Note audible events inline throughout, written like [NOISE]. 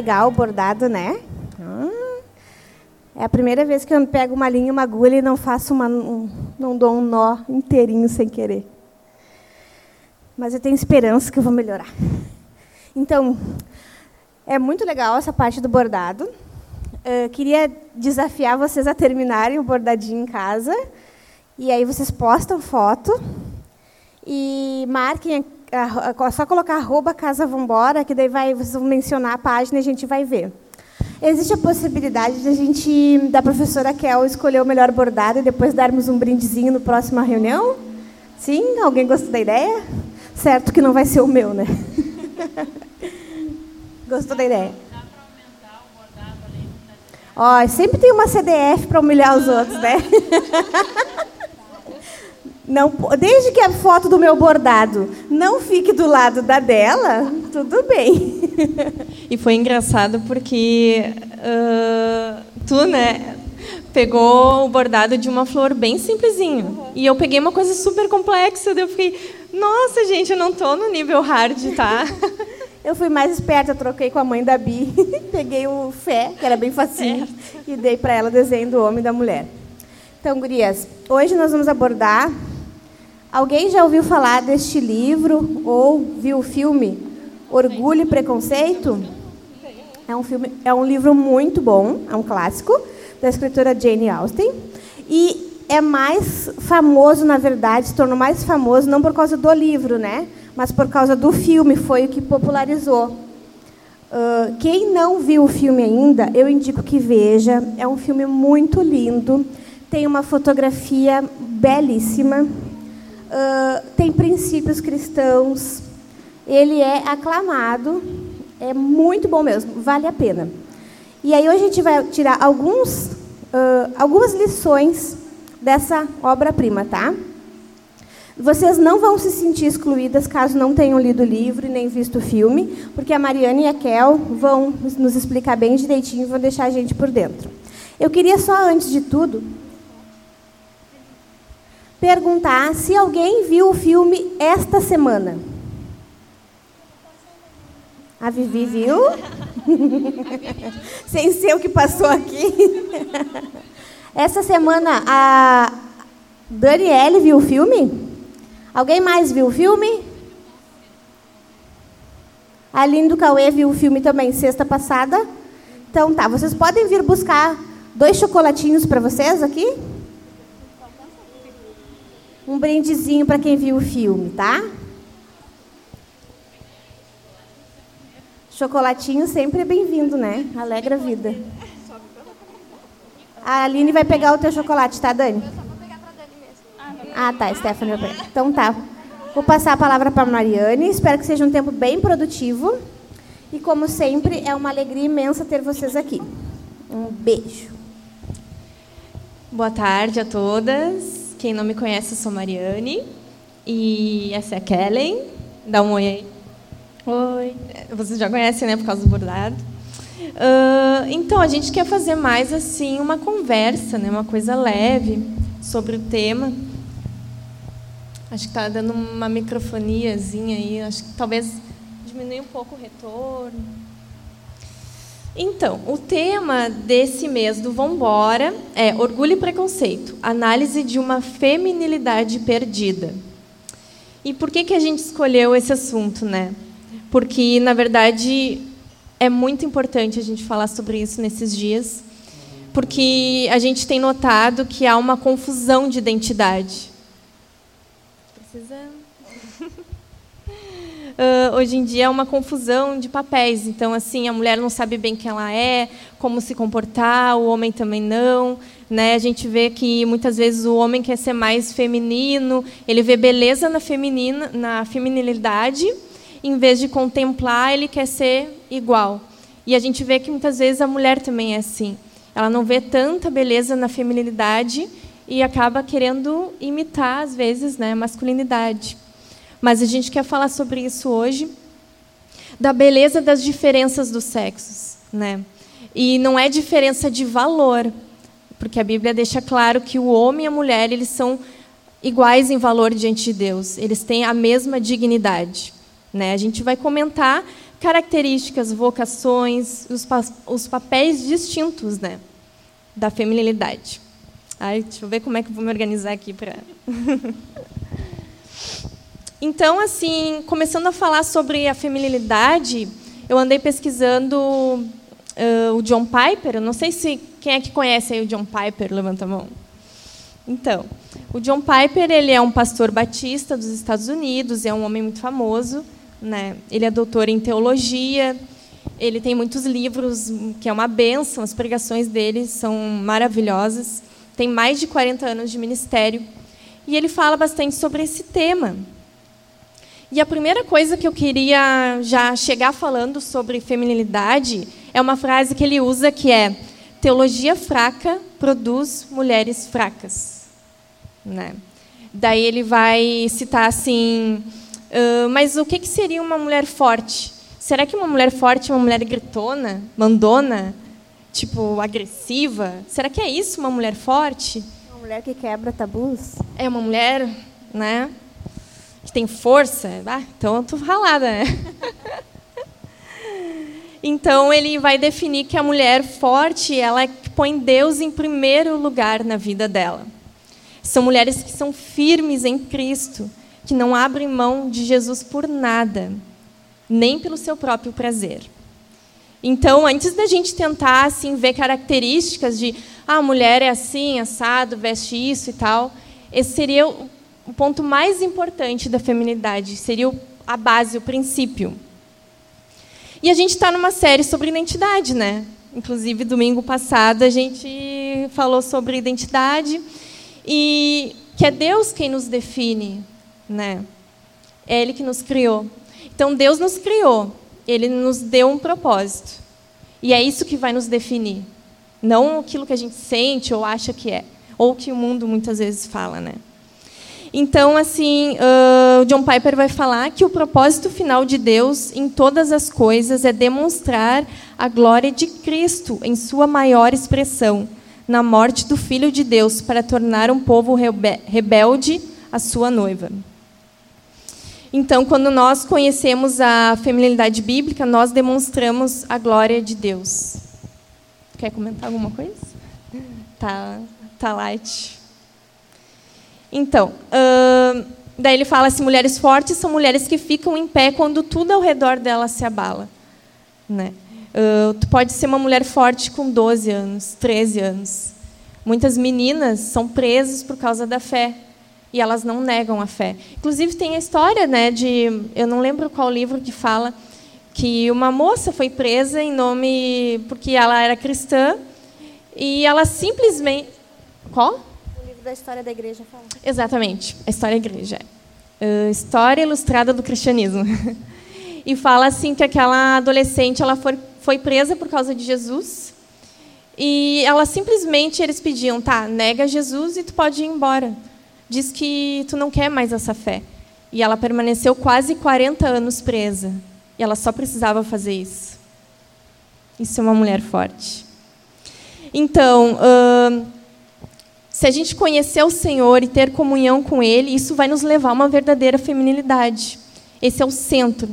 Legal bordado, né? Ah, é a primeira vez que eu pego uma linha, uma agulha e não faço uma, um, não dou um nó inteirinho sem querer. Mas eu tenho esperança que eu vou melhorar. Então, é muito legal essa parte do bordado. Uh, queria desafiar vocês a terminarem o bordadinho em casa. E aí vocês postam foto e marquem é só colocar arroba Casa Vambora, que daí vai, vocês vão mencionar a página e a gente vai ver. Existe a possibilidade de a gente, da professora Kel, escolher o melhor bordado e depois darmos um brindezinho no próxima reunião? Sim? Alguém gostou da ideia? Certo que não vai ser o meu, né? [LAUGHS] Gostou da ideia? Ó, sempre tem uma CDF para humilhar os outros, né? [LAUGHS] Não, desde que a foto do meu bordado não fique do lado da dela, tudo bem. E foi engraçado porque uh, tu, né, pegou o bordado de uma flor bem simplesinho. Uhum. E eu peguei uma coisa super complexa. Daí eu fiquei, nossa, gente, eu não tô no nível hard, tá? [LAUGHS] Eu fui mais esperta, eu troquei com a mãe da Bi. [LAUGHS] Peguei o Fé, que era bem facinho, certo. e dei para ela o desenho do homem e da mulher. Então, gurias, hoje nós vamos abordar Alguém já ouviu falar deste livro ou viu o filme Orgulho e Preconceito? É um filme, é um livro muito bom, é um clássico da escritora Jane Austen e é mais famoso, na verdade, se tornou mais famoso não por causa do livro, né? Mas por causa do filme, foi o que popularizou. Uh, quem não viu o filme ainda, eu indico que veja. É um filme muito lindo, tem uma fotografia belíssima uh, tem princípios cristãos, ele é aclamado, é muito bom mesmo, vale a pena. E aí hoje a gente vai tirar alguns, uh, algumas lições dessa obra-prima, tá? Vocês não vão se sentir excluídas caso não tenham lido o livro e nem visto o filme, porque a Mariana e a Kel vão nos explicar bem direitinho e vão deixar a gente por dentro. Eu queria só, antes de tudo, perguntar se alguém viu o filme esta semana. A Vivi viu? [LAUGHS] Sem ser o que passou aqui. [LAUGHS] Essa semana a Daniele viu o filme? Alguém mais viu o filme? A Aline do Cauê viu o filme também sexta passada. Então tá, vocês podem vir buscar dois chocolatinhos para vocês aqui? Um brindezinho para quem viu o filme, tá? Chocolatinho sempre é bem-vindo, né? Alegra a vida. A Aline vai pegar o teu chocolate, tá, Dani? Ah, tá, Stephanie vai pegar. Então tá. Vou passar a palavra para a Mariane. Espero que seja um tempo bem produtivo. E como sempre, é uma alegria imensa ter vocês aqui. Um beijo. Boa tarde a todas. Quem não me conhece, eu sou Mariane. E essa é a Kellen. Dá um oi aí. Oi. Vocês já conhecem, né, por causa do bordado. Uh, então, a gente quer fazer mais assim uma conversa, né, uma coisa leve sobre o tema. Acho que está dando uma microfoniazinha aí. Acho que talvez diminui um pouco o retorno. Então, o tema desse mês do Vambora é Orgulho e Preconceito, análise de uma feminilidade perdida. E por que, que a gente escolheu esse assunto, né? Porque, na verdade, é muito importante a gente falar sobre isso nesses dias, porque a gente tem notado que há uma confusão de identidade. Precisando uh, hoje em dia é uma confusão de papéis. Então, assim, a mulher não sabe bem quem ela é, como se comportar, o homem também não. Né? A gente vê que muitas vezes o homem quer ser mais feminino, ele vê beleza na feminina, na feminilidade, em vez de contemplar, ele quer ser igual. E a gente vê que muitas vezes a mulher também é assim. Ela não vê tanta beleza na feminilidade e acaba querendo imitar às vezes, né, a masculinidade. Mas a gente quer falar sobre isso hoje, da beleza das diferenças dos sexos, né? E não é diferença de valor, porque a Bíblia deixa claro que o homem e a mulher eles são iguais em valor diante de Deus. Eles têm a mesma dignidade. Né? A gente vai comentar características, vocações, os, pa os papéis distintos né, da feminilidade. Ai, deixa eu ver como é que eu vou me organizar aqui para. [LAUGHS] então, assim, começando a falar sobre a feminilidade, eu andei pesquisando uh, o John Piper. Eu não sei se quem é que conhece o John Piper, levanta a mão. Então, o John Piper ele é um pastor batista dos Estados Unidos, é um homem muito famoso, né? Ele é doutor em teologia, ele tem muitos livros que é uma benção, as pregações dele são maravilhosas tem mais de 40 anos de ministério, e ele fala bastante sobre esse tema. E a primeira coisa que eu queria já chegar falando sobre feminilidade é uma frase que ele usa que é: teologia fraca produz mulheres fracas. Né? Daí ele vai citar assim: uh, mas o que, que seria uma mulher forte? Será que uma mulher forte é uma mulher gritona, mandona? tipo, agressiva? Será que é isso, uma mulher forte? Uma mulher que quebra tabus? É uma mulher, né? Que tem força? Ah, então eu tô ralada, né? [LAUGHS] então ele vai definir que a mulher forte, ela põe Deus em primeiro lugar na vida dela. São mulheres que são firmes em Cristo, que não abrem mão de Jesus por nada, nem pelo seu próprio prazer. Então, antes da gente tentar assim ver características de ah, a mulher é assim, assado, veste isso e tal, esse seria o ponto mais importante da feminilidade, seria a base, o princípio. E a gente está numa série sobre identidade, né? Inclusive, domingo passado a gente falou sobre identidade e que é Deus quem nos define, né? É Ele que nos criou. Então, Deus nos criou ele nos deu um propósito. E é isso que vai nos definir. Não aquilo que a gente sente ou acha que é. Ou que o mundo muitas vezes fala, né? Então, assim, uh, John Piper vai falar que o propósito final de Deus em todas as coisas é demonstrar a glória de Cristo em sua maior expressão, na morte do Filho de Deus, para tornar um povo rebelde a sua noiva. Então, quando nós conhecemos a feminilidade bíblica, nós demonstramos a glória de Deus. Quer comentar alguma coisa? Tá, tá light. Então, uh, daí ele fala assim: mulheres fortes são mulheres que ficam em pé quando tudo ao redor dela se abala. Né? Uh, tu pode ser uma mulher forte com 12 anos, 13 anos. Muitas meninas são presas por causa da fé e elas não negam a fé. Inclusive tem a história, né, de eu não lembro qual livro que fala que uma moça foi presa em nome porque ela era cristã e ela simplesmente qual? Da história da igreja fala. Exatamente, a história da igreja. Uh, história ilustrada do cristianismo. [LAUGHS] e fala assim que aquela adolescente ela foi, foi presa por causa de Jesus. E ela simplesmente eles pediam, tá, nega Jesus e tu pode ir embora diz que tu não quer mais essa fé. E ela permaneceu quase 40 anos presa. E ela só precisava fazer isso. Isso é uma mulher forte. Então, uh, se a gente conhecer o Senhor e ter comunhão com Ele, isso vai nos levar a uma verdadeira feminilidade. Esse é o centro.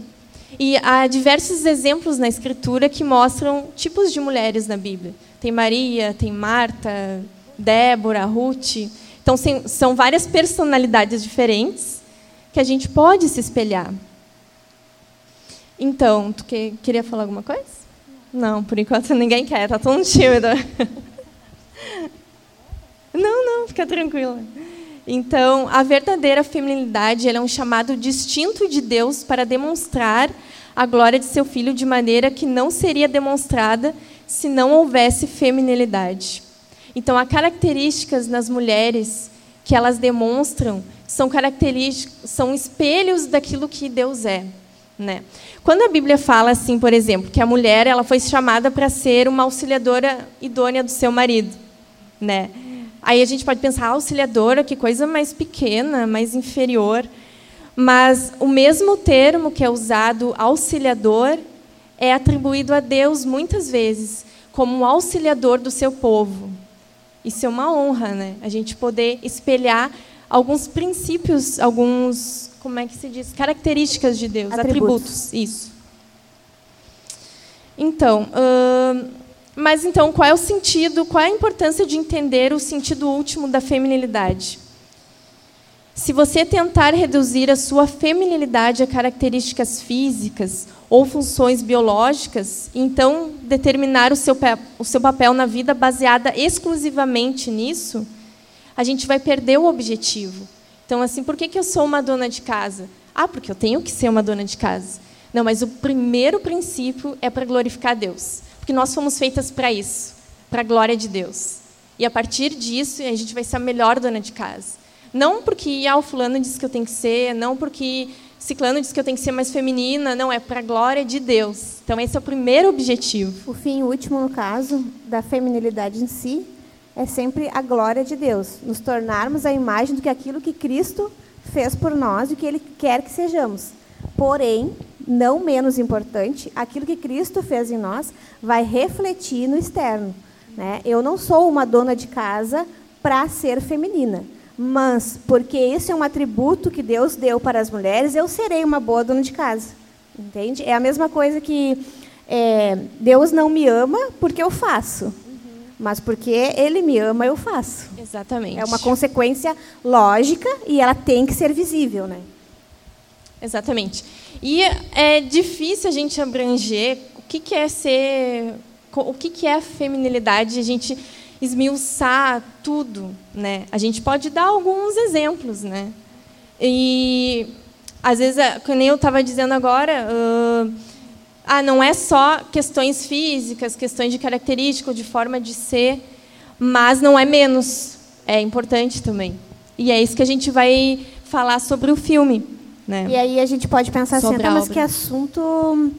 E há diversos exemplos na Escritura que mostram tipos de mulheres na Bíblia. Tem Maria, tem Marta, Débora, Ruth. Então, são várias personalidades diferentes que a gente pode se espelhar. Então, tu que, queria falar alguma coisa? Não, por enquanto ninguém quer, está tão tímido. [LAUGHS] Não, não, fica tranquila. Então, a verdadeira feminilidade é um chamado distinto de Deus para demonstrar a glória de seu filho de maneira que não seria demonstrada se não houvesse feminilidade. Então, há características nas mulheres que elas demonstram são características, são espelhos daquilo que Deus é, né? Quando a Bíblia fala assim, por exemplo, que a mulher ela foi chamada para ser uma auxiliadora idônea do seu marido, né? Aí a gente pode pensar, ah, auxiliadora, que coisa mais pequena, mais inferior. Mas o mesmo termo que é usado, auxiliador, é atribuído a Deus muitas vezes como um auxiliador do seu povo. Isso é uma honra, né? A gente poder espelhar alguns princípios, alguns, como é que se diz, características de Deus, atributos, atributos isso. Então, uh, mas então, qual é o sentido, qual é a importância de entender o sentido último da feminilidade? Se você tentar reduzir a sua feminilidade a características físicas ou funções biológicas, então determinar o seu, o seu papel na vida baseada exclusivamente nisso, a gente vai perder o objetivo. Então, assim, por que, que eu sou uma dona de casa? Ah, porque eu tenho que ser uma dona de casa. Não, mas o primeiro princípio é para glorificar Deus. Porque nós fomos feitas para isso, para a glória de Deus. E a partir disso, a gente vai ser a melhor dona de casa. Não porque ah, o fulano disse que eu tenho que ser, não porque ciclano disse que eu tenho que ser mais feminina, não, é para a glória de Deus. Então, esse é o primeiro objetivo. O fim último, no caso, da feminilidade em si, é sempre a glória de Deus, nos tornarmos a imagem do que aquilo que Cristo fez por nós e que Ele quer que sejamos. Porém, não menos importante, aquilo que Cristo fez em nós vai refletir no externo. Né? Eu não sou uma dona de casa para ser feminina, mas porque esse é um atributo que Deus deu para as mulheres, eu serei uma boa dona de casa. Entende? É a mesma coisa que é, Deus não me ama porque eu faço mas porque ele me ama, eu faço. Exatamente. É uma consequência lógica e ela tem que ser visível, né? Exatamente. E é difícil a gente abranger o que, que é ser, o que, que é a feminilidade, a gente esmiuçar tudo, né? A gente pode dar alguns exemplos, né? E às vezes, é, como eu estava dizendo agora, uh, ah, não é só questões físicas, questões de característica, de forma de ser, mas não é menos. É importante também. E é isso que a gente vai falar sobre o filme. Né? E aí a gente pode pensar assim, tá, mas que assunto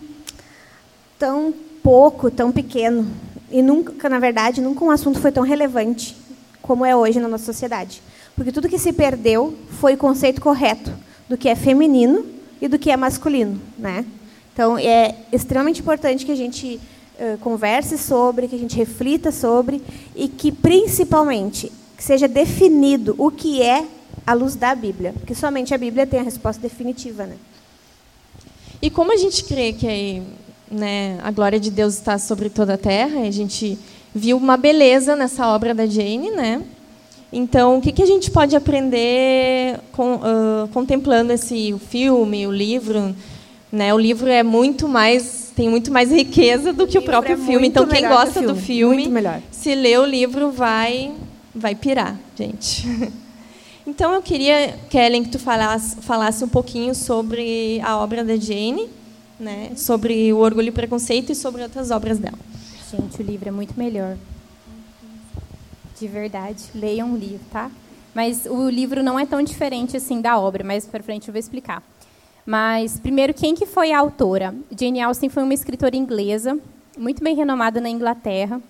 tão pouco, tão pequeno. E nunca, na verdade, nunca um assunto foi tão relevante como é hoje na nossa sociedade. Porque tudo que se perdeu foi o conceito correto do que é feminino e do que é masculino, né? Então, é extremamente importante que a gente uh, converse sobre, que a gente reflita sobre e que, principalmente, que seja definido o que é a luz da Bíblia, porque somente a Bíblia tem a resposta definitiva, né? E como a gente crê que né, a glória de Deus está sobre toda a terra, a gente viu uma beleza nessa obra da Jane, né? Então, o que, que a gente pode aprender com, uh, contemplando esse o filme, o livro? Né? O livro é muito mais tem muito mais riqueza do que o, o próprio é filme. Então quem gosta filme. do filme, se lê o livro vai vai pirar, gente. [LAUGHS] Então eu queria, Kellen, que tu falasse, falasse um pouquinho sobre a obra da Jane, né? Sobre o Orgulho e Preconceito e sobre outras obras dela. Gente, o livro é muito melhor. De verdade, leiam o livro, tá? Mas o livro não é tão diferente assim da obra, mas para frente eu vou explicar. Mas, primeiro, quem que foi a autora? Jane Austen foi uma escritora inglesa, muito bem renomada na Inglaterra.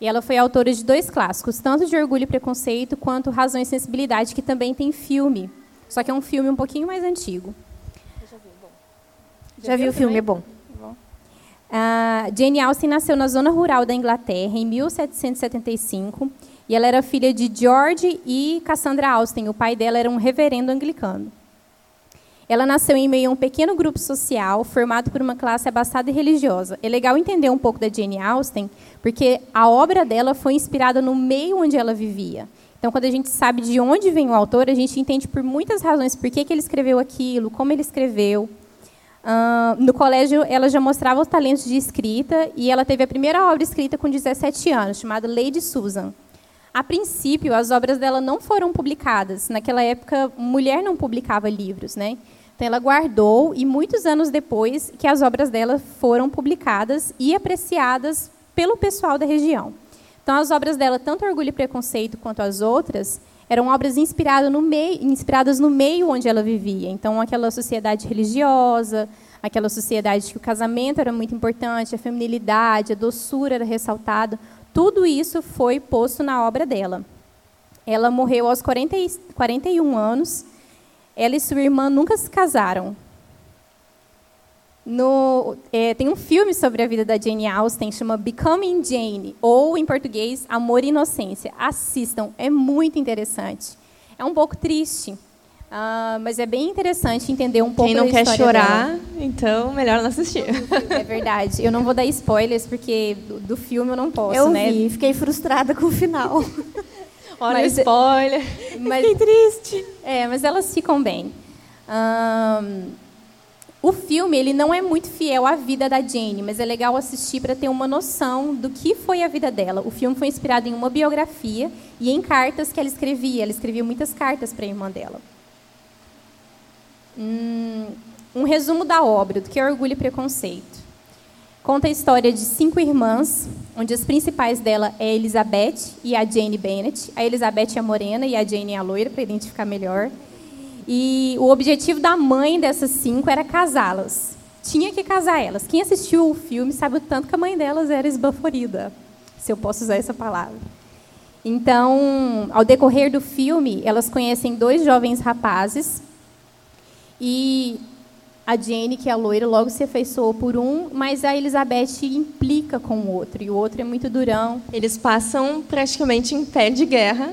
E ela foi autora de dois clássicos, tanto de Orgulho e Preconceito, quanto Razão e Sensibilidade, que também tem filme. Só que é um filme um pouquinho mais antigo. já vi, bom. Já, já vi o filme, é bom. bom. Uh, Jane Austen nasceu na zona rural da Inglaterra em 1775 e ela era filha de George e Cassandra Austen. O pai dela era um reverendo anglicano. Ela nasceu em meio a um pequeno grupo social formado por uma classe abastada e religiosa. É legal entender um pouco da Jane Austen, porque a obra dela foi inspirada no meio onde ela vivia. Então, quando a gente sabe de onde vem o autor, a gente entende por muitas razões por que, ele escreveu aquilo, como ele escreveu. Uh, no colégio, ela já mostrava os talentos de escrita e ela teve a primeira obra escrita com 17 anos, chamada Lady Susan. A princípio, as obras dela não foram publicadas. Naquela época, mulher não publicava livros, né? Então, ela guardou e muitos anos depois que as obras dela foram publicadas e apreciadas pelo pessoal da região. Então, as obras dela, tanto Orgulho e Preconceito quanto as outras, eram obras inspiradas no meio, inspiradas no meio onde ela vivia. Então, aquela sociedade religiosa, aquela sociedade que o casamento era muito importante, a feminilidade, a doçura era ressaltada, tudo isso foi posto na obra dela. Ela morreu aos 40, 41 anos ela e sua irmã nunca se casaram. No, é, tem um filme sobre a vida da Jane Austen, chama Becoming Jane, ou em português, Amor e Inocência. Assistam, é muito interessante. É um pouco triste, uh, mas é bem interessante entender um pouco Quem não quer chorar, dela. então melhor não assistir. [LAUGHS] É verdade. Eu não vou dar spoilers porque do, do filme eu não posso, eu né? Vi, fiquei frustrada com o final. [LAUGHS] Olha mas, spoiler. [LAUGHS] Mas, fiquei triste. É, mas elas ficam bem. Um, o filme ele não é muito fiel à vida da Jane, mas é legal assistir para ter uma noção do que foi a vida dela. O filme foi inspirado em uma biografia e em cartas que ela escrevia. Ela escrevia muitas cartas para a irmã dela. Hum, um resumo da obra, do que é Orgulho e Preconceito. Conta a história de cinco irmãs, onde as principais dela é a Elizabeth e a Jane Bennett. A Elizabeth é morena e a Jane é a loira, para identificar melhor. E o objetivo da mãe dessas cinco era casá-las. Tinha que casar elas. Quem assistiu o filme sabe o tanto que a mãe delas era esbaforida, se eu posso usar essa palavra. Então, ao decorrer do filme, elas conhecem dois jovens rapazes e a Jane, que é a loira, logo se afeiçoou por um, mas a Elizabeth implica com o outro, e o outro é muito durão. Eles passam praticamente em pé de guerra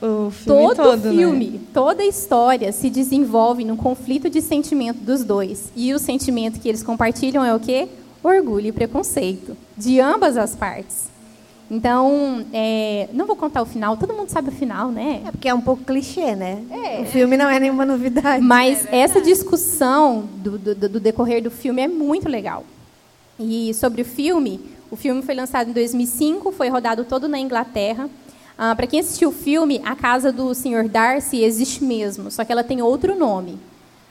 o filme todo. todo né? filme, né? toda a história se desenvolve num conflito de sentimento dos dois. E o sentimento que eles compartilham é o quê? Orgulho e preconceito, de ambas as partes. Então, é, não vou contar o final, todo mundo sabe o final, né? É porque é um pouco clichê, né? É. O filme não é nenhuma novidade. Mas é essa discussão do, do, do, decorrer do filme é muito legal. E sobre o filme, o filme foi lançado em 2005, foi rodado todo na Inglaterra. Ah, Para quem assistiu o filme, a casa do Sr. Darcy existe mesmo, só que ela tem outro nome.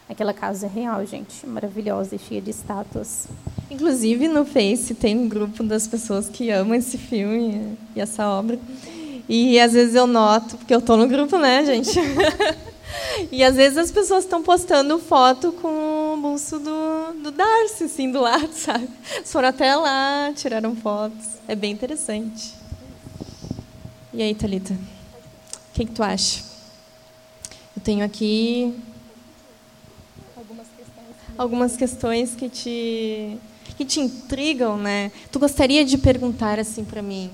Aquela casa é real, gente, maravilhosa e cheia de estátuas. Inclusive, no Face tem um grupo das pessoas que amam esse filme e essa obra. E às vezes eu noto, porque eu estou no grupo, né, gente? [LAUGHS] e às vezes as pessoas estão postando foto com o bolso do, do Darcy, assim, do lado, [LAUGHS] sabe? Foram até lá, tiraram fotos. É bem interessante. E aí, Thalita? O que, que tu acha? Eu tenho aqui algumas questões que te que te intrigam, né? Tu gostaria de perguntar assim para mim: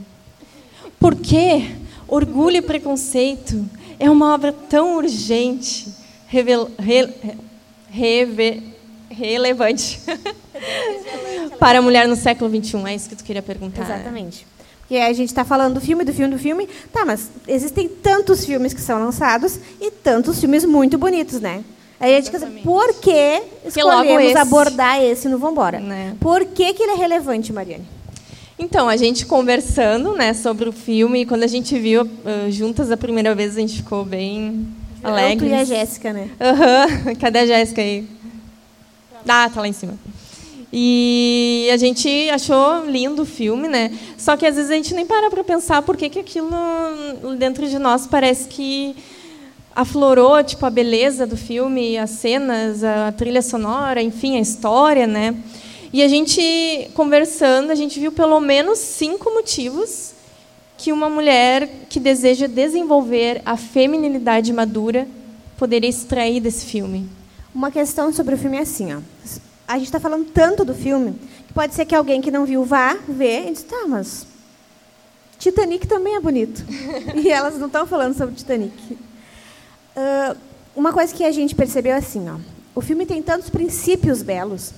por que Orgulho e Preconceito é uma obra tão urgente, revel, re, reve, relevante [LAUGHS] para a mulher no século XXI? É isso que tu queria perguntar. Exatamente. Porque a gente está falando do filme, do filme, do filme. Tá, mas existem tantos filmes que são lançados e tantos filmes muito bonitos, né? Aí a gente quer dizer, por que escolhemos esse? abordar esse no Vambora? Né? Por que, que ele é relevante, Mariane? Então, a gente conversando né, sobre o filme, quando a gente viu uh, juntas a primeira vez, a gente ficou bem alegre. e a Jéssica, né? Uhum. [LAUGHS] Cadê a Jéssica aí? Ah, tá lá em cima. E a gente achou lindo o filme, né? Só que às vezes a gente nem para para pensar por que, que aquilo dentro de nós parece que aflorou tipo a beleza do filme, as cenas, a trilha sonora, enfim, a história, né? E a gente conversando, a gente viu pelo menos cinco motivos que uma mulher que deseja desenvolver a feminilidade madura poderia extrair desse filme. Uma questão sobre o filme é assim, ó. A gente está falando tanto do filme que pode ser que alguém que não viu vá ver e diz, tá, mas Titanic também é bonito. [LAUGHS] e elas não estão falando sobre Titanic. Uh, uma coisa que a gente percebeu é assim, ó, o filme tem tantos princípios belos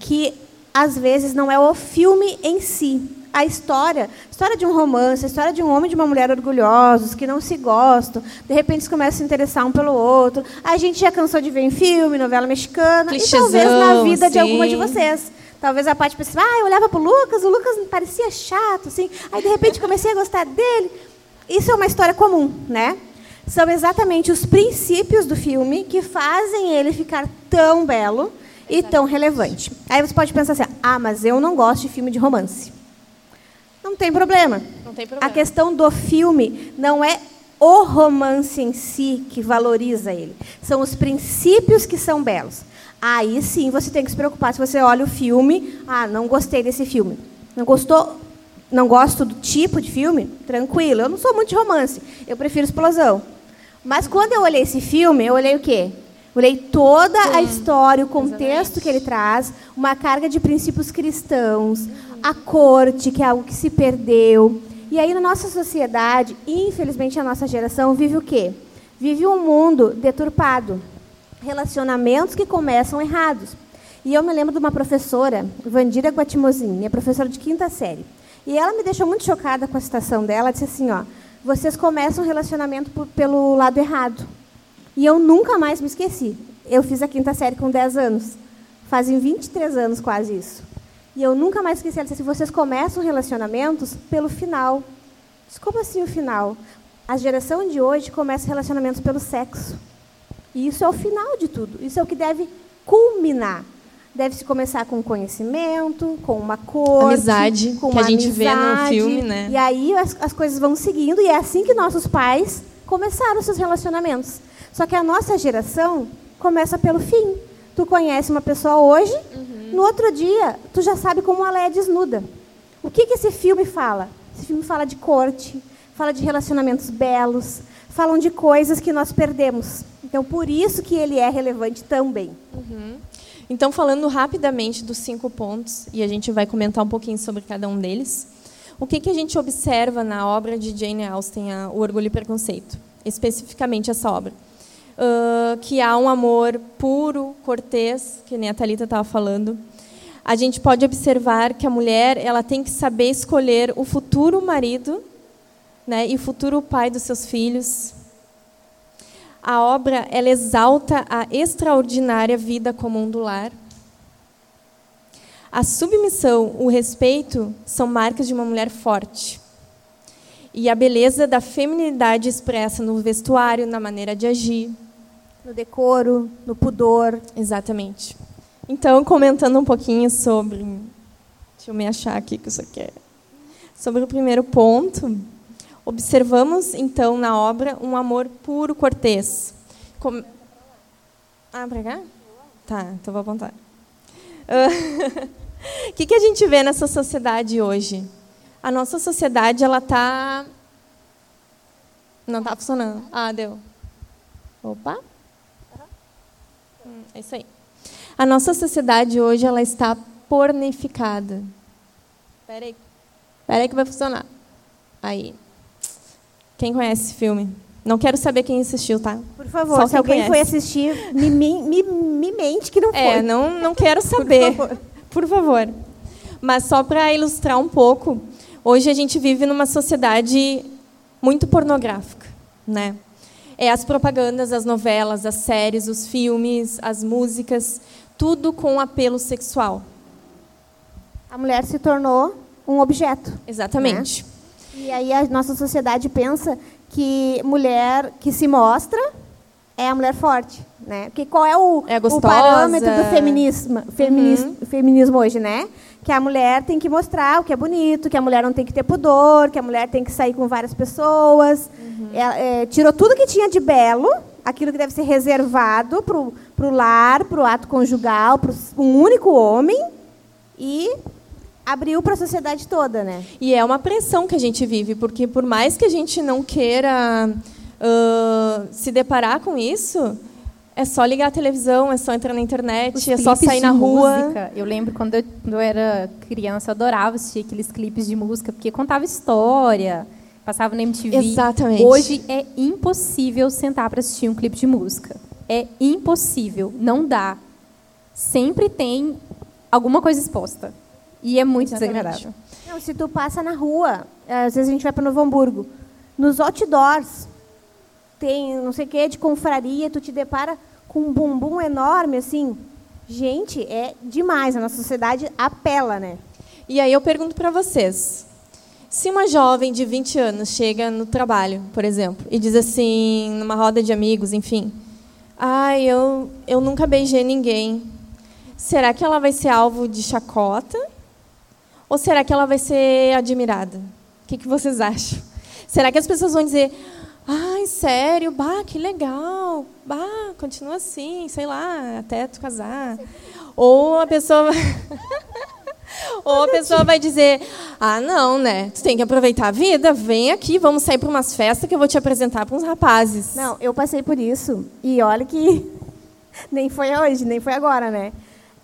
que às vezes não é o filme em si, a história, a história de um romance, a história de um homem e de uma mulher orgulhosos que não se gostam, de repente se começam a se interessar um pelo outro. A gente já cansou de ver em filme, novela mexicana, Clichêzão, e talvez na vida sim. de alguma de vocês. Talvez a parte pense, ah, eu olhava para o Lucas, o Lucas me parecia chato, assim. Aí de repente comecei a gostar dele. Isso é uma história comum, né? São exatamente os princípios do filme que fazem ele ficar tão belo e tão relevante. Aí você pode pensar assim: ah, mas eu não gosto de filme de romance. Não tem problema. Não tem problema. A questão do filme não é o romance em si que valoriza ele. São os princípios que são belos. Aí sim você tem que se preocupar se você olha o filme, ah, não gostei desse filme. Não gostou? Não gosto do tipo de filme? Tranquilo. Eu não sou muito de romance. Eu prefiro explosão. Mas quando eu olhei esse filme, eu olhei o quê? Olhei toda Sim, a história, o contexto exatamente. que ele traz, uma carga de princípios cristãos, uhum. a corte, que é algo que se perdeu. E aí, na nossa sociedade, infelizmente, a nossa geração vive o quê? vive um mundo deturpado, relacionamentos que começam errados. E eu me lembro de uma professora, Vandira Guatimozin, minha professora de quinta série. E ela me deixou muito chocada com a citação dela. Ela disse assim, ó, vocês começam o relacionamento pelo lado errado. E eu nunca mais me esqueci. Eu fiz a quinta série com 10 anos. Fazem 23 anos quase isso. E eu nunca mais esqueci. Ela disse assim, vocês começam relacionamentos pelo final. Disse, como assim o final? A geração de hoje começa relacionamentos pelo sexo. E isso é o final de tudo. Isso é o que deve culminar. Deve-se começar com conhecimento, com uma cor, amizade, com que uma a gente amizade, vê no filme, né? E aí as, as coisas vão seguindo e é assim que nossos pais começaram seus relacionamentos. Só que a nossa geração começa pelo fim. Tu conhece uma pessoa hoje, uhum. no outro dia tu já sabe como ela é desnuda. O que, que esse filme fala? Esse filme fala de corte, fala de relacionamentos belos, falam de coisas que nós perdemos. Então, por isso que ele é relevante também. Uhum. Então, falando rapidamente dos cinco pontos, e a gente vai comentar um pouquinho sobre cada um deles, o que, que a gente observa na obra de Jane Austen, a, O Orgulho e Preconceito? Especificamente essa obra. Uh, que há um amor puro, cortês, que nem a Thalita estava falando. A gente pode observar que a mulher ela tem que saber escolher o futuro marido né, e o futuro pai dos seus filhos, a obra ela exalta a extraordinária vida comum do lar. A submissão, o respeito são marcas de uma mulher forte. E a beleza da feminilidade expressa no vestuário, na maneira de agir, no decoro, no pudor. Exatamente. Então, comentando um pouquinho sobre. Deixa eu me achar aqui que isso aqui é. Sobre o primeiro ponto, Observamos, então, na obra um amor puro cortês. Com... Ah, para cá? Tá, então vou apontar. O [LAUGHS] que, que a gente vê nessa sociedade hoje? A nossa sociedade, ela está... Não está funcionando. Ah, deu. Opa. Hum, é isso aí. A nossa sociedade hoje, ela está pornificada. Espera aí. Espera aí que vai funcionar. Aí. Quem conhece esse filme? Não quero saber quem assistiu, tá? Por favor, Só se alguém conhece. foi assistir, me, me, me, mente que não é, foi. É, não, não quero saber. Por favor. Por favor. Mas só para ilustrar um pouco, hoje a gente vive numa sociedade muito pornográfica, né? É as propagandas, as novelas, as séries, os filmes, as músicas, tudo com apelo sexual. A mulher se tornou um objeto. Exatamente. Né? E aí a nossa sociedade pensa que mulher que se mostra é a mulher forte, né? Porque qual é o, é o parâmetro do feminismo, feminismo, uhum. feminismo hoje, né? Que a mulher tem que mostrar o que é bonito, que a mulher não tem que ter pudor, que a mulher tem que sair com várias pessoas. Uhum. É, é, tirou tudo que tinha de belo, aquilo que deve ser reservado para o lar, para o ato conjugal, para um único homem, e abriu para a sociedade toda, né? E é uma pressão que a gente vive, porque por mais que a gente não queira uh, se deparar com isso, é só ligar a televisão, é só entrar na internet, Os é só sair na rua. Música. Eu lembro quando eu, quando eu era criança, eu adorava assistir aqueles clipes de música, porque contava história, passava na MTV. Exatamente. Hoje é impossível sentar para assistir um clipe de música. É impossível, não dá. Sempre tem alguma coisa exposta. E é muito Exatamente. desagradável. Não, se tu passa na rua, às vezes a gente vai para Novo Hamburgo, nos outdoors tem não sei o que de confraria, tu te depara com um bumbum enorme assim. Gente, é demais, a nossa sociedade apela, né? E aí eu pergunto para vocês, se uma jovem de 20 anos chega no trabalho, por exemplo, e diz assim, numa roda de amigos, enfim, ai, ah, eu, eu nunca beijei ninguém, será que ela vai ser alvo de chacota? Ou será que ela vai ser admirada? O que, que vocês acham? Será que as pessoas vão dizer, ai, sério, bah, que legal, bah, continua assim, sei lá, até tu casar. Ou a pessoa [LAUGHS] Ou a pessoa vai dizer: Ah, não, né? Tu tem que aproveitar a vida, vem aqui, vamos sair para umas festas que eu vou te apresentar para uns rapazes. Não, eu passei por isso. E olha que [LAUGHS] nem foi hoje, nem foi agora, né?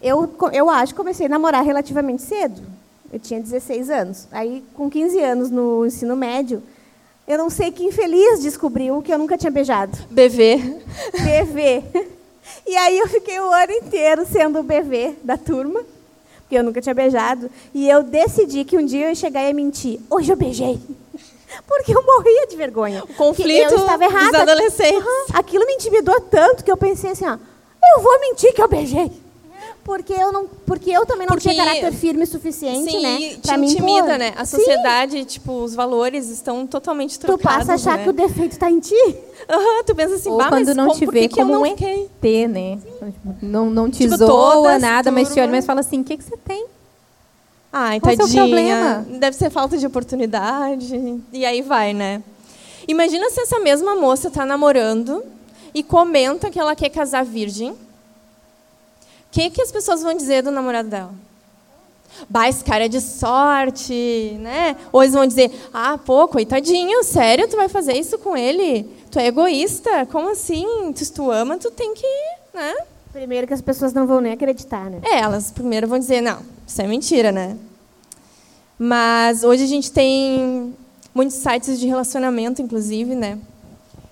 Eu, eu acho que comecei a namorar relativamente cedo. Eu tinha 16 anos. Aí, com 15 anos no ensino médio, Eu não sei que infeliz descobriu que eu nunca tinha beijado. BV. BV. [LAUGHS] E aí eu fiquei o ano inteiro sendo o BV da turma, porque eu nunca tinha beijado. E eu decidi que um dia eu ia chegar e ia mentir. Hoje eu beijei. [LAUGHS] Porque eu morria de vergonha. O conflito eu estava errada. dos adolescentes. Uhum. Aquilo me intimidou tanto que eu pensei assim, ó, eu vou mentir que eu beijei. Porque eu, não, porque eu também não Porque- tinha caráter firme o suficiente, Sim, né? e te intimida, né? A Sim, sociedade, tipo, os valores estão totalmente tu trocados, passa a achar né? que o defeito está em ti. Aham, tu pensa assim, Ou bah, quando mas não como, te vê que como não um fiquei? ET, né? Não, não te Tipo, zoa nada, mas te olha, mas fala assim, o que, que você tem? Ai, Qual é o tadinha. problema? Deve ser falta de oportunidade. E aí vai, né? Imagina se essa mesma moça tá namorando e comenta que ela quer casar virgem. O que, que as pessoas vão dizer do namorado dela? Bah, esse cara é de sorte, né? Ou eles vão dizer, ah, pô, coitadinho, sério, tu vai fazer isso com ele? Tu é egoísta? Como assim? Tu, se tu ama, tu tem que, né? Primeiro que as pessoas não vão nem acreditar, né? É, elas primeiro vão dizer, não, isso é mentira, né? Mas hoje a gente tem muitos sites de relacionamento, inclusive, né?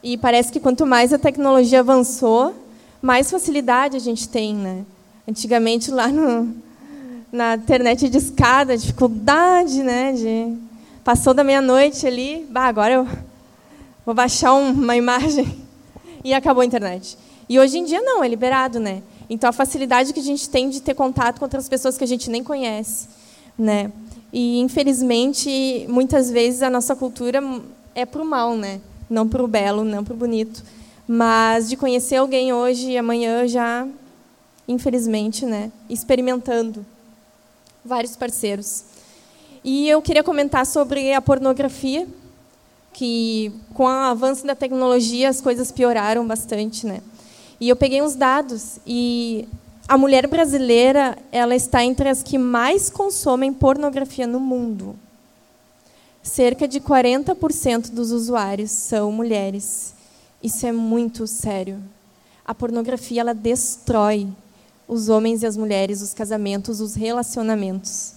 E parece que quanto mais a tecnologia avançou, mais facilidade a gente tem, né? Antigamente, lá no, na internet de escada, dificuldade, né? De, passou da meia-noite ali, bah, agora eu vou baixar um- uma imagem [LAUGHS] e acabou a internet. E hoje em dia não, é liberado, né? Então a facilidade que a gente tem de ter contato com outras pessoas que a gente nem conhece, né? E infelizmente muitas vezes a nossa cultura é pro mal, né? Não pro belo, não pro bonito. Mas de conhecer alguém hoje e amanhã já, infelizmente, né? Experimentando vários parceiros. E eu queria comentar sobre a pornografia, que com o avanço da tecnologia as coisas pioraram bastante, né? E eu peguei uns dados e a mulher brasileira ela está entre as que mais consomem pornografia no mundo. Cerca de 40% dos usuários são mulheres. Isso é muito sério. A pornografia ela destrói os homens e as mulheres, os casamentos, os relacionamentos.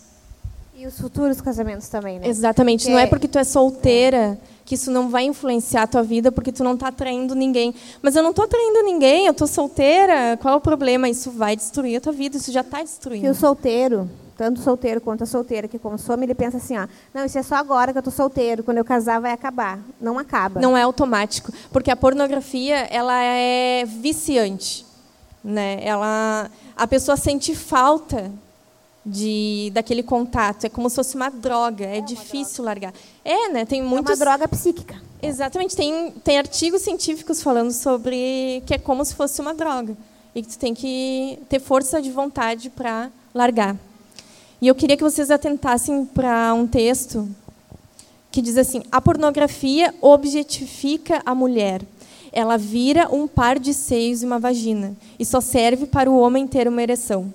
E os futuros casamentos também, né? Exatamente. Que Não é é- porque tu é solteira que isso não vai influenciar a tua vida porque tu não está atraindo ninguém. Mas eu não estou atraindo ninguém, eu estou solteira. Qual é o problema? Isso vai destruir a tua vida. Isso já está destruindo. o solteiro, tanto o solteiro quanto a solteira que consome, ele pensa assim, ó, não, isso é só agora que eu tô solteiro, quando eu casar vai acabar. Não acaba. Não é automático, porque a pornografia ela é viciante, né? Ela, a pessoa sente falta de daquele contato. É como se fosse uma droga. É, difícil largar. É, né? Tem É muitos uma droga psíquica. Exatamente, tem, tem artigos científicos falando sobre que é como se fosse uma droga e que tu tem que ter força de vontade para largar. E eu queria que vocês atentassem para um texto que diz assim: a pornografia objetifica a mulher. Ela vira um par de seios e uma vagina e só serve para o homem ter uma ereção.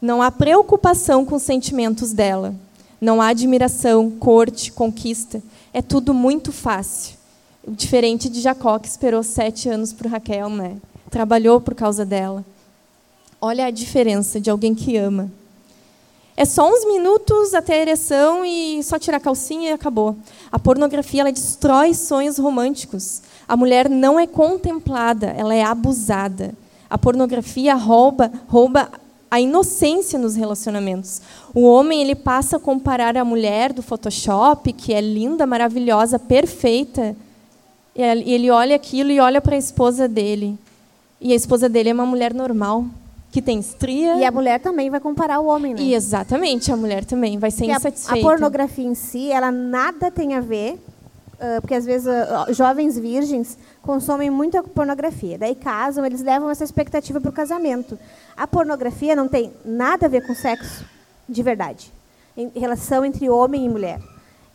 Não há preocupação com os sentimentos dela. Não há admiração, corte, conquista. É tudo muito fácil. Diferente de Jacó, que esperou sete anos por Raquel, né? Trabalhou por causa dela. Olha a diferença de alguém que ama. É só uns minutos até a ereção e só tirar a calcinha e acabou. A pornografia ela destrói sonhos românticos. A mulher não é contemplada, ela é abusada. A pornografia rouba, rouba a inocência nos relacionamentos. O homem ele passa a comparar a mulher do Photoshop, que é linda, maravilhosa, perfeita, e ele olha aquilo e olha para a esposa dele. E a esposa dele é uma mulher normal, que tem estria. E a mulher também vai comparar o homem, né? E exatamente, a mulher também vai ser insatisfeita. a pornografia em si, ela nada tem a ver, ah, porque às vezes ah, jovens virgens consomem muita pornografia. Daí casam, eles levam essa expectativa para o casamento. A pornografia não tem nada a ver com sexo, de verdade. Em relação entre homem e mulher.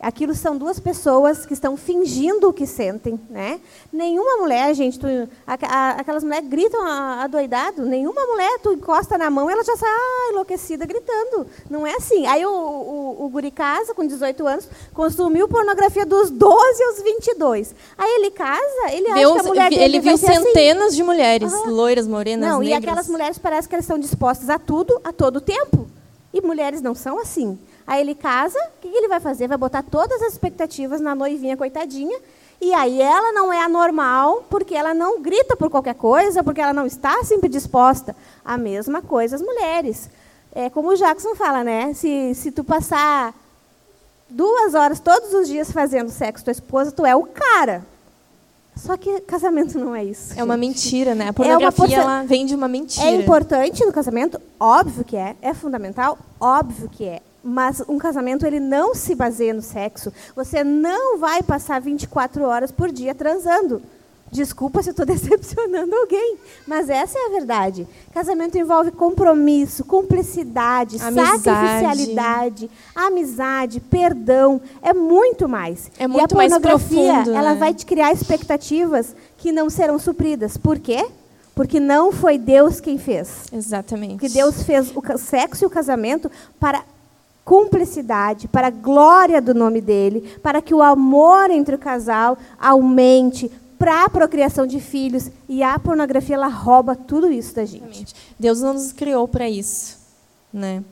Aquilo são duas pessoas que estão fingindo o que sentem, né? Nenhuma mulher, gente, tu, a- a- aquelas mulheres gritam adoidado, nenhuma mulher, tu encosta na mão, ela já sai ah, enlouquecida gritando. Não é assim. Aí o, o, o guri casa, com 18 anos, consumiu pornografia dos 12 aos 22. Aí ele casa, ele acha Viu- que a mulher dele ele viu assim. centenas de mulheres, Aham. loiras, morenas, Não, e negras. aquelas mulheres parece que elas estão dispostas a tudo, a todo tempo. E mulheres não são assim. Aí ele casa, o que ele vai fazer? Vai botar todas as expectativas na noivinha coitadinha E aí ela não é anormal porque ela não grita por qualquer coisa, porque ela não está sempre disposta. A mesma coisa as mulheres. É como o Jackson fala, né? Se, se tu passar duas horas todos os dias fazendo sexo com tua esposa, tu é o cara. Só que casamento não é isso. É uma mentira, né? A pornografia porção- ela vem de uma mentira. É importante no casamento? Óbvio que é. É fundamental? Óbvio que é. Mas um casamento ele não se baseia no sexo. Você não vai passar 24 horas por dia transando. Desculpa se eu estou [LAUGHS] decepcionando alguém, mas essa é a verdade. Casamento envolve compromisso, cumplicidade, Amizade. sacrificialidade, amizade, perdão. É muito mais. É muito e a mais pornografia, profundo, ela né? vai te criar expectativas que não serão supridas. Por quê? Porque não foi Deus quem fez. Exatamente. Porque Deus fez o sexo e o casamento para cumplicidade, para a glória do nome dele, para que o amor entre o casal aumente, para a procriação de filhos. E a pornografia ela rouba tudo isso da gente. Deus não nos criou para isso, né?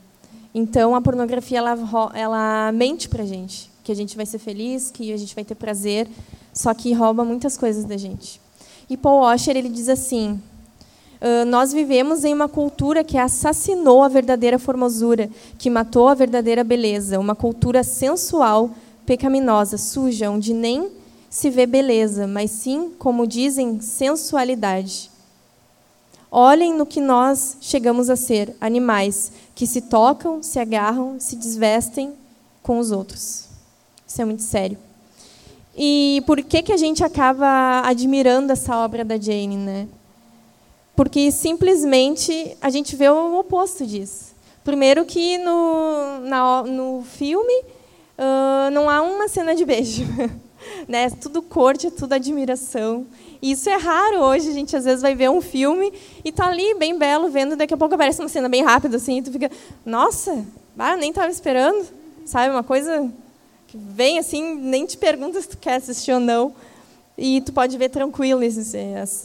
Então a pornografia ela, ela mente para gente, que a gente vai ser feliz, que a gente vai ter prazer, só que rouba muitas coisas da gente. E Paul Washer ele diz assim: "Ah, nós vivemos em uma cultura que assassinou a verdadeira formosura, que matou a verdadeira beleza, uma cultura sensual, pecaminosa, suja, onde nem se vê beleza, mas sim, como dizem, sensualidade. Olhem no que nós chegamos a ser: animais que se tocam, se agarram, se desvestem com os outros. Isso é muito sério. E por que, que a gente acaba admirando essa obra da Jane? Né? Porque simplesmente a gente vê o oposto disso. Primeiro que no, na- no filme ah, não há uma cena de beijo. [LAUGHS] né? Tudo corte, tudo admiração. E isso é raro hoje, a gente às vezes vai ver um filme e tá ali bem belo vendo, daqui a pouco aparece uma cena bem rápida assim, e tu fica, nossa, ah, eu nem estava esperando, sabe, uma coisa que vem assim, nem te pergunta se tu quer assistir ou não. E tu pode ver tranquilo esse,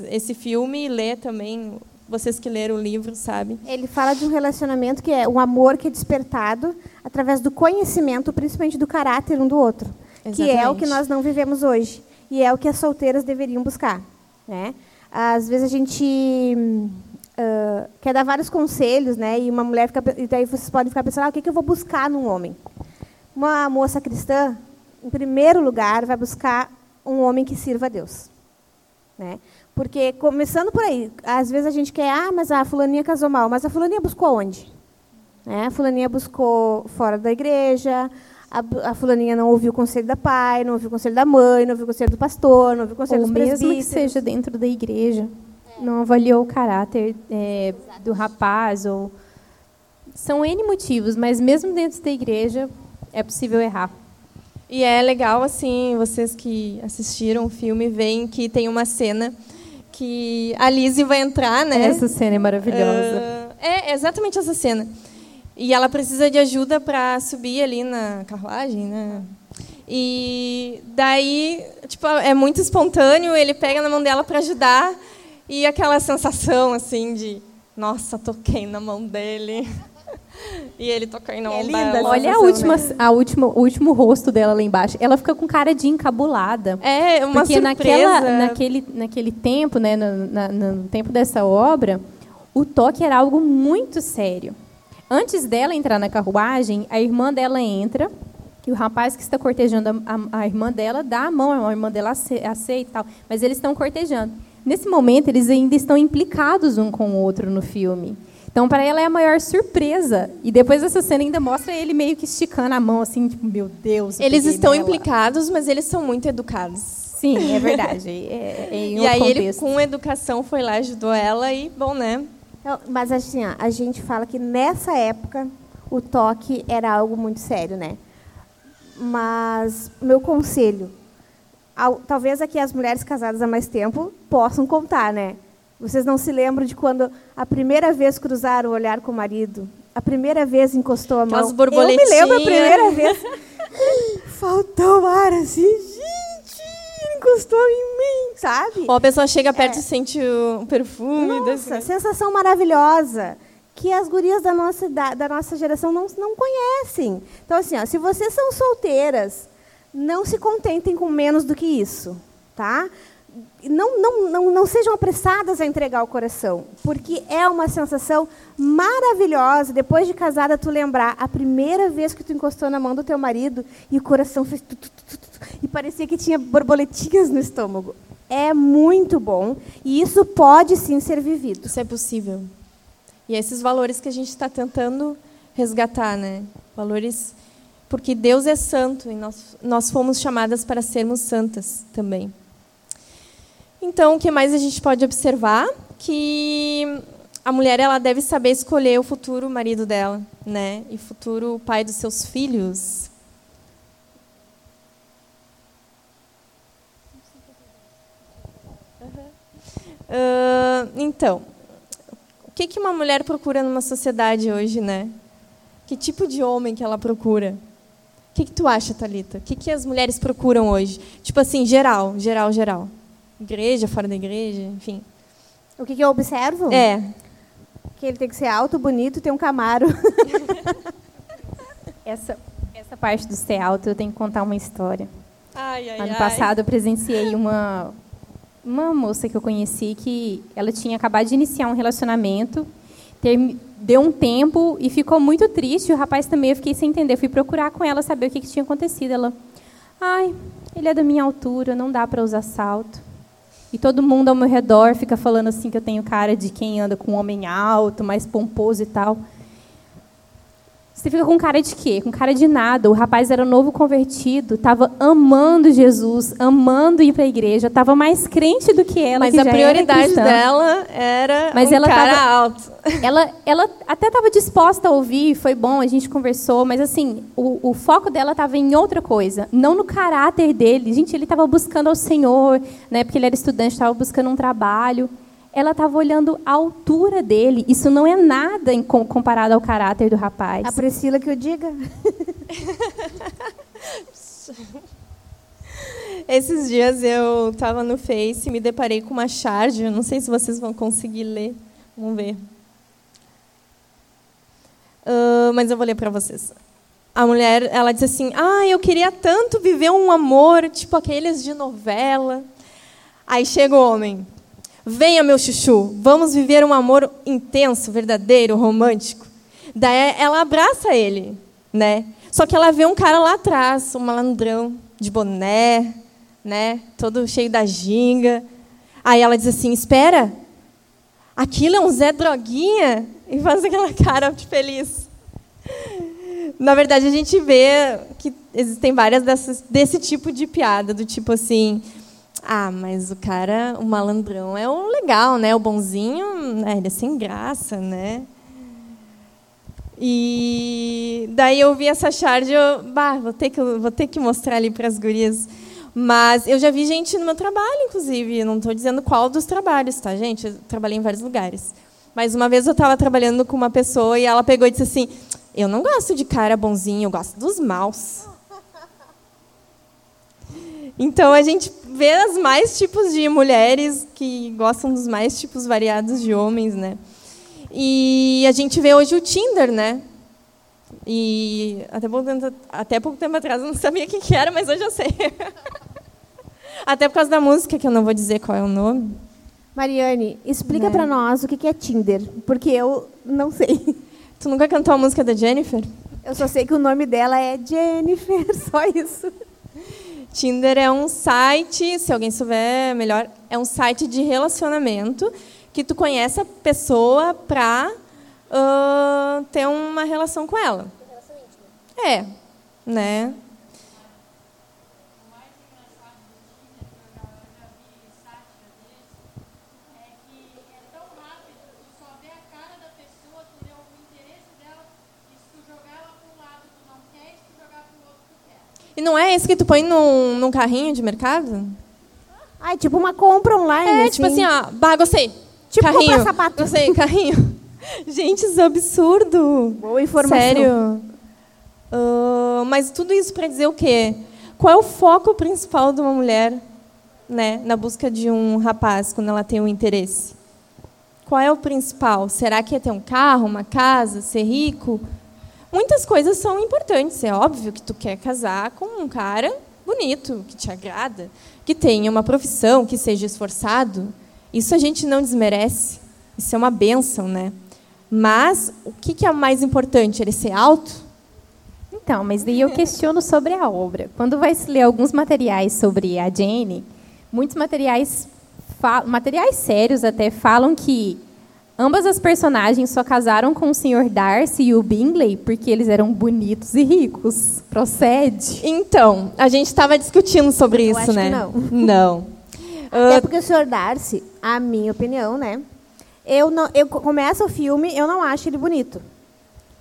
esse filme e ler também, vocês que leram o livro, sabe? Ele fala de um relacionamento que é um amor que é despertado através do conhecimento, principalmente do caráter um do outro, que é o Exatamente. que nós não vivemos hoje e é o que as solteiras deveriam buscar, né? Às vezes a gente ah, quer dar vários conselhos, né? E uma mulher fica e daí vocês podem ficar pensando, ah, o que, que eu vou buscar num homem? Uma moça cristã, em primeiro lugar, vai buscar um homem que sirva a Deus. Né? Porque, começando por aí, às vezes a gente quer, ah, mas a fulaninha casou mal. Mas a fulaninha buscou onde? Né? A fulaninha buscou fora da igreja, a, a fulaninha não ouviu o conselho da pai, não ouviu o conselho da mãe, não ouviu o conselho do pastor, não ouviu o conselho Ou dos mesmo que seja dentro da igreja. Não avaliou o caráter é, do rapaz. ou São N motivos, mas mesmo dentro da igreja é possível errar. E é legal, assim, vocês que assistiram o filme veem que tem uma cena que a Lizzie vai entrar, né? Essa cena é maravilhosa. Ah, é exatamente essa cena. E ela precisa de ajuda para subir ali na carruagem, né? E daí, tipo, é muito espontâneo, ele pega na mão dela para ajudar e aquela sensação assim de, nossa, toquei na mão dele. E ele tocou na É linda Olha a última, né? a última, o último rosto dela lá embaixo. Ela fica com cara de encabulada. É, uma Porque surpresa. naquela, naquele, naquele tempo, né, no, na- no tempo dessa obra, o toque era algo muito sério. Antes dela entrar na carruagem, a irmã dela entra e o rapaz que está cortejando a, a- a irmã dela dá a mão, a irmã dela ace- aceita e tal, mas eles estão cortejando. Nesse momento, eles ainda estão implicados um com o outro no filme. Então, para ela é a maior surpresa. E depois dessa cena ainda mostra ele meio que esticando a mão, assim, tipo, meu Deus. eu Eles peguei estão nela. implicados, mas eles são muito educados. Sim, é verdade. [LAUGHS] É, é em E aí ele, contexto. com educação, foi lá, ajudou ela e, bom, né? Então, mas assim, ó, a gente fala que nessa época o toque era algo muito sério, né? Mas meu conselho, ao- talvez aqui as mulheres casadas há mais tempo possam contar, né? Vocês não se lembram de quando a primeira vez cruzaram o olhar com o marido? A primeira vez encostou a mão? Eu me lembro a primeira vez. [LAUGHS] Faltou ar assim, gente, encostou em mim, sabe? Ou a pessoa chega perto É. e sente o perfume. Nossa, desse- sensação maravilhosa que as gurias da nossa, idade, da nossa geração não, não conhecem. Então, assim, ó, se vocês são solteiras, não se contentem com menos do que isso. tá? Não, não, não, não sejam apressadas a entregar o coração, porque é uma sensação maravilhosa, depois de casada, tu lembrar a primeira vez que tu encostou na mão do teu marido e o coração fez... Tu, tu, tu, e parecia que tinha borboletinhas no estômago. É muito bom e isso pode sim ser vivido. Isso é possível. E é esses valores que a gente está tentando resgatar, né? Valores porque Deus é santo e nós, nós fomos chamadas para sermos santas também. Então, o que mais a gente pode observar? Que a mulher ela deve saber escolher o futuro marido dela, né? E futuro pai dos seus filhos. Uh, então, o que, que uma mulher procura numa sociedade hoje, né? Que tipo de homem que ela procura? O que, que tu acha, Talita? O que, que as mulheres procuram hoje? Tipo assim, geral, geral, geral. Igreja, fora da igreja, enfim. O que, que eu observo? É. Que ele tem que ser alto, bonito, ter um camaro. [LAUGHS] essa, essa parte do ser alto, eu tenho que contar uma história. Ai, ai, ano ai. passado eu presenciei uma uma moça que eu conheci que ela tinha acabado de iniciar um relacionamento, ter, deu um tempo e ficou muito triste. O rapaz também, eu fiquei sem entender. Eu fui procurar com ela saber o que, que tinha acontecido. Ela, ai, ele é da minha altura, não dá para usar salto. E todo mundo ao meu redor fica falando assim que eu tenho cara de quem anda com um homem alto, mais pomposo e tal. Você fica com cara de quê? Com cara de nada. O rapaz era novo convertido, estava amando Jesus, amando ir para a igreja, estava mais crente do que ela. Mas que a prioridade era dela era Mas um ela cara tava- alto. [LAUGHS] Ela, ela até estava disposta a ouvir, foi bom, a gente conversou, mas assim, o, o foco dela estava em outra coisa, não no caráter dele. Gente, ele estava buscando ao Senhor, né, porque ele era estudante, estava buscando um trabalho. Ela estava olhando a altura dele. Isso não é nada comparado ao caráter do rapaz. A Priscila que eu diga. [LAUGHS] Esses dias eu estava no Face e me deparei com uma charge. Eu não sei se vocês vão conseguir ler. Vamos ver. Ah, mas eu vou ler para vocês. A mulher, ela disse assim: Ah, eu queria tanto viver um amor, tipo aqueles de novela. Aí chega o homem. Venha, meu chuchu, vamos viver um amor intenso, verdadeiro, romântico. Daí ela abraça ele, né? Só que ela vê um cara lá atrás, um malandrão, de boné, né? Todo cheio da ginga. Aí ela diz assim: Espera, aquilo é um Zé Droguinha? E faz aquela cara de feliz. Na verdade, a gente vê que existem várias dessas, desse tipo de piada, do tipo assim. Ah, mas o cara, o malandrão é o legal, né? O bonzinho, né? ele é sem graça, né? E daí eu vi essa charge, eu, bah, vou ter que vou ter que mostrar ali para as gurias. Mas eu já vi gente no meu trabalho, inclusive, não estou dizendo qual dos trabalhos, tá, gente? Eu trabalhei em vários lugares. Mas uma vez eu estava trabalhando com uma pessoa e ela pegou e disse assim: "Eu não gosto de cara bonzinho, eu gosto dos maus". Então a gente vê as mais tipos de mulheres que gostam dos mais tipos variados de homens, né? E a gente vê hoje o Tinder, né? E até pouco tempo, até pouco tempo atrás eu não sabia o que, era, mas hoje eu sei. [LAUGHS] até por causa da música, que eu não vou dizer qual é o nome. Mariane, explica Né? pra nós o que é Tinder, porque eu não sei. Tu nunca cantou a música da Jennifer? Eu só sei que o nome dela é Jennifer, [LAUGHS] só isso. Tinder é um site, se alguém souber melhor, é um site de relacionamento que tu conhece a pessoa pra ah, ter uma relação com ela. É, né? E não é esse que tu põe num, num carrinho de mercado? Ah, é tipo uma compra online. É, tipo assim, ó, bah, gostei. Tipo carrinho. comprar sapato. Gostei, carrinho. [LAUGHS] Gente, isso é absurdo. Boa informação. Sério. Ah, mas tudo isso para dizer o quê? Qual é o foco principal de uma mulher né, na busca de um rapaz quando ela tem um interesse? Qual é o principal? Será que é ter um carro, uma casa, ser rico? Muitas coisas são importantes. É óbvio que tu quer casar com um cara bonito, que te agrada, que tenha uma profissão, que seja esforçado, isso a gente não desmerece. Isso é uma benção, né? Mas o que, é mais importante? Ele ser alto? Então, mas daí eu questiono sobre a obra. Quando vai se ler alguns materiais sobre a Jane, muitos materiais, materiais sérios até, falam que ambas as personagens só casaram com o Sr. Darcy e o Bingley porque eles eram bonitos e ricos. Procede? Então, a gente estava discutindo sobre Eu isso, acho né? que não. [LAUGHS] Não. Até Ah, porque o Sr. Darcy, a minha opinião, né? Eu não, eu começo o filme, eu não acho ele bonito.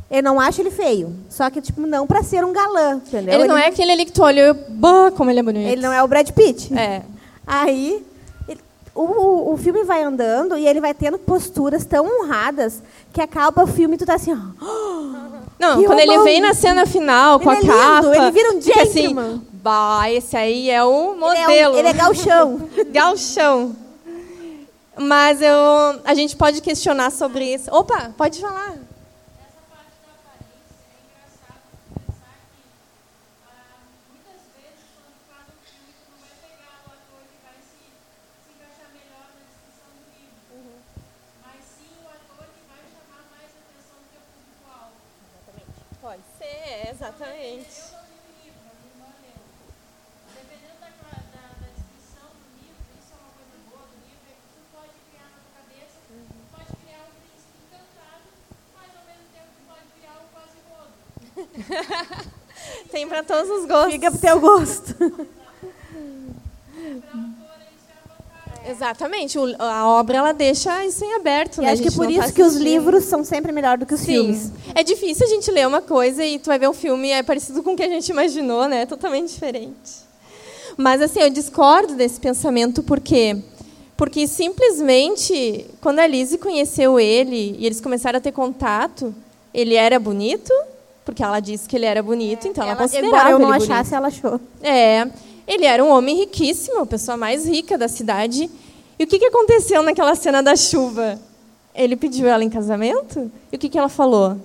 Eu não acho ele feio. Só que, tipo, não pra ser um galã, entendeu? ele não é aquele ali que tu olhou bah, como ele é bonito. Ele não é o Brad Pitt. É. Aí, ele- o, o, filme vai andando e ele vai tendo posturas tão honradas que acaba o filme e tu tá assim, ó. [GASPS] Não, quando ele vem na cena final com Ele a é lindo, capa, ele vira um assim, gentleman. bah, esse aí é o Ele é, modelo. um, ele é galchão. [LAUGHS] Galchão. Mas eu, a gente pode questionar sobre isso. Opa, pode falar. Pode ser, exatamente. Dependendo da, da, da descrição do livro, isso é uma coisa boa do livro, é que tu pode criar na tua cabeça, tu pode criar um príncipe encantado, mas ao mesmo tempo tu pode criar um quase rodo. Tem para todos os gostos. Fica pro teu gosto. [LAUGHS] Exatamente. O- a obra ela deixa isso em aberto, E né? Acho que por isso que os livros são sempre melhor do que os Sim. filmes. É difícil a gente ler uma coisa e tu vai ver um filme e é parecido com o que a gente imaginou, né? É totalmente diferente. Mas assim, eu discordo desse pensamento porque porque simplesmente quando a Lizzie conheceu ele e eles começaram a ter contato, ele era bonito, porque ela disse que ele era bonito, então ela, Ela, considerava embora eu não ele bonito. achasse, ela achou. É, ele era um homem riquíssimo, a pessoa mais rica da cidade. E o que, que aconteceu naquela cena da chuva? Ele pediu ela em casamento? E o que, que ela falou?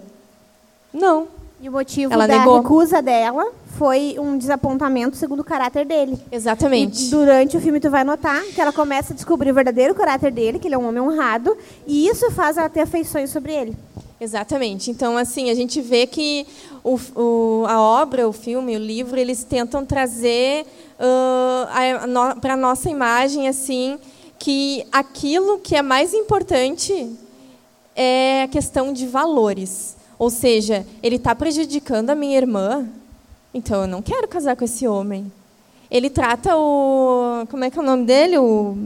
Não. E o motivo Ela da negou. recusa dela foi um desapontamento segundo o caráter dele. Exatamente. E durante o filme tu vai notar que ela começa a descobrir o verdadeiro caráter dele, que ele é um homem honrado, e isso faz ela ter afeições sobre ele. Exatamente. Então, assim, a gente vê que o, o- a obra, o filme, o livro, eles tentam trazer para a nossa imagem, assim, que aquilo que é mais importante é a questão de valores. Ou seja, ele está prejudicando a minha irmã, então eu não quero casar com esse homem. Ele trata o. Como é que é o nome dele? O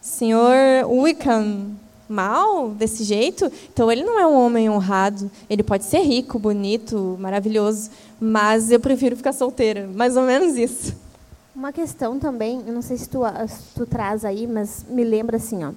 senhor Wickham mal, desse jeito. Então ele não é um homem honrado. Ele pode ser rico, bonito, maravilhoso, mas eu prefiro ficar solteira. Mais ou menos isso. Uma questão também, eu não sei se tu, se tu traz aí, mas me lembra assim, ó.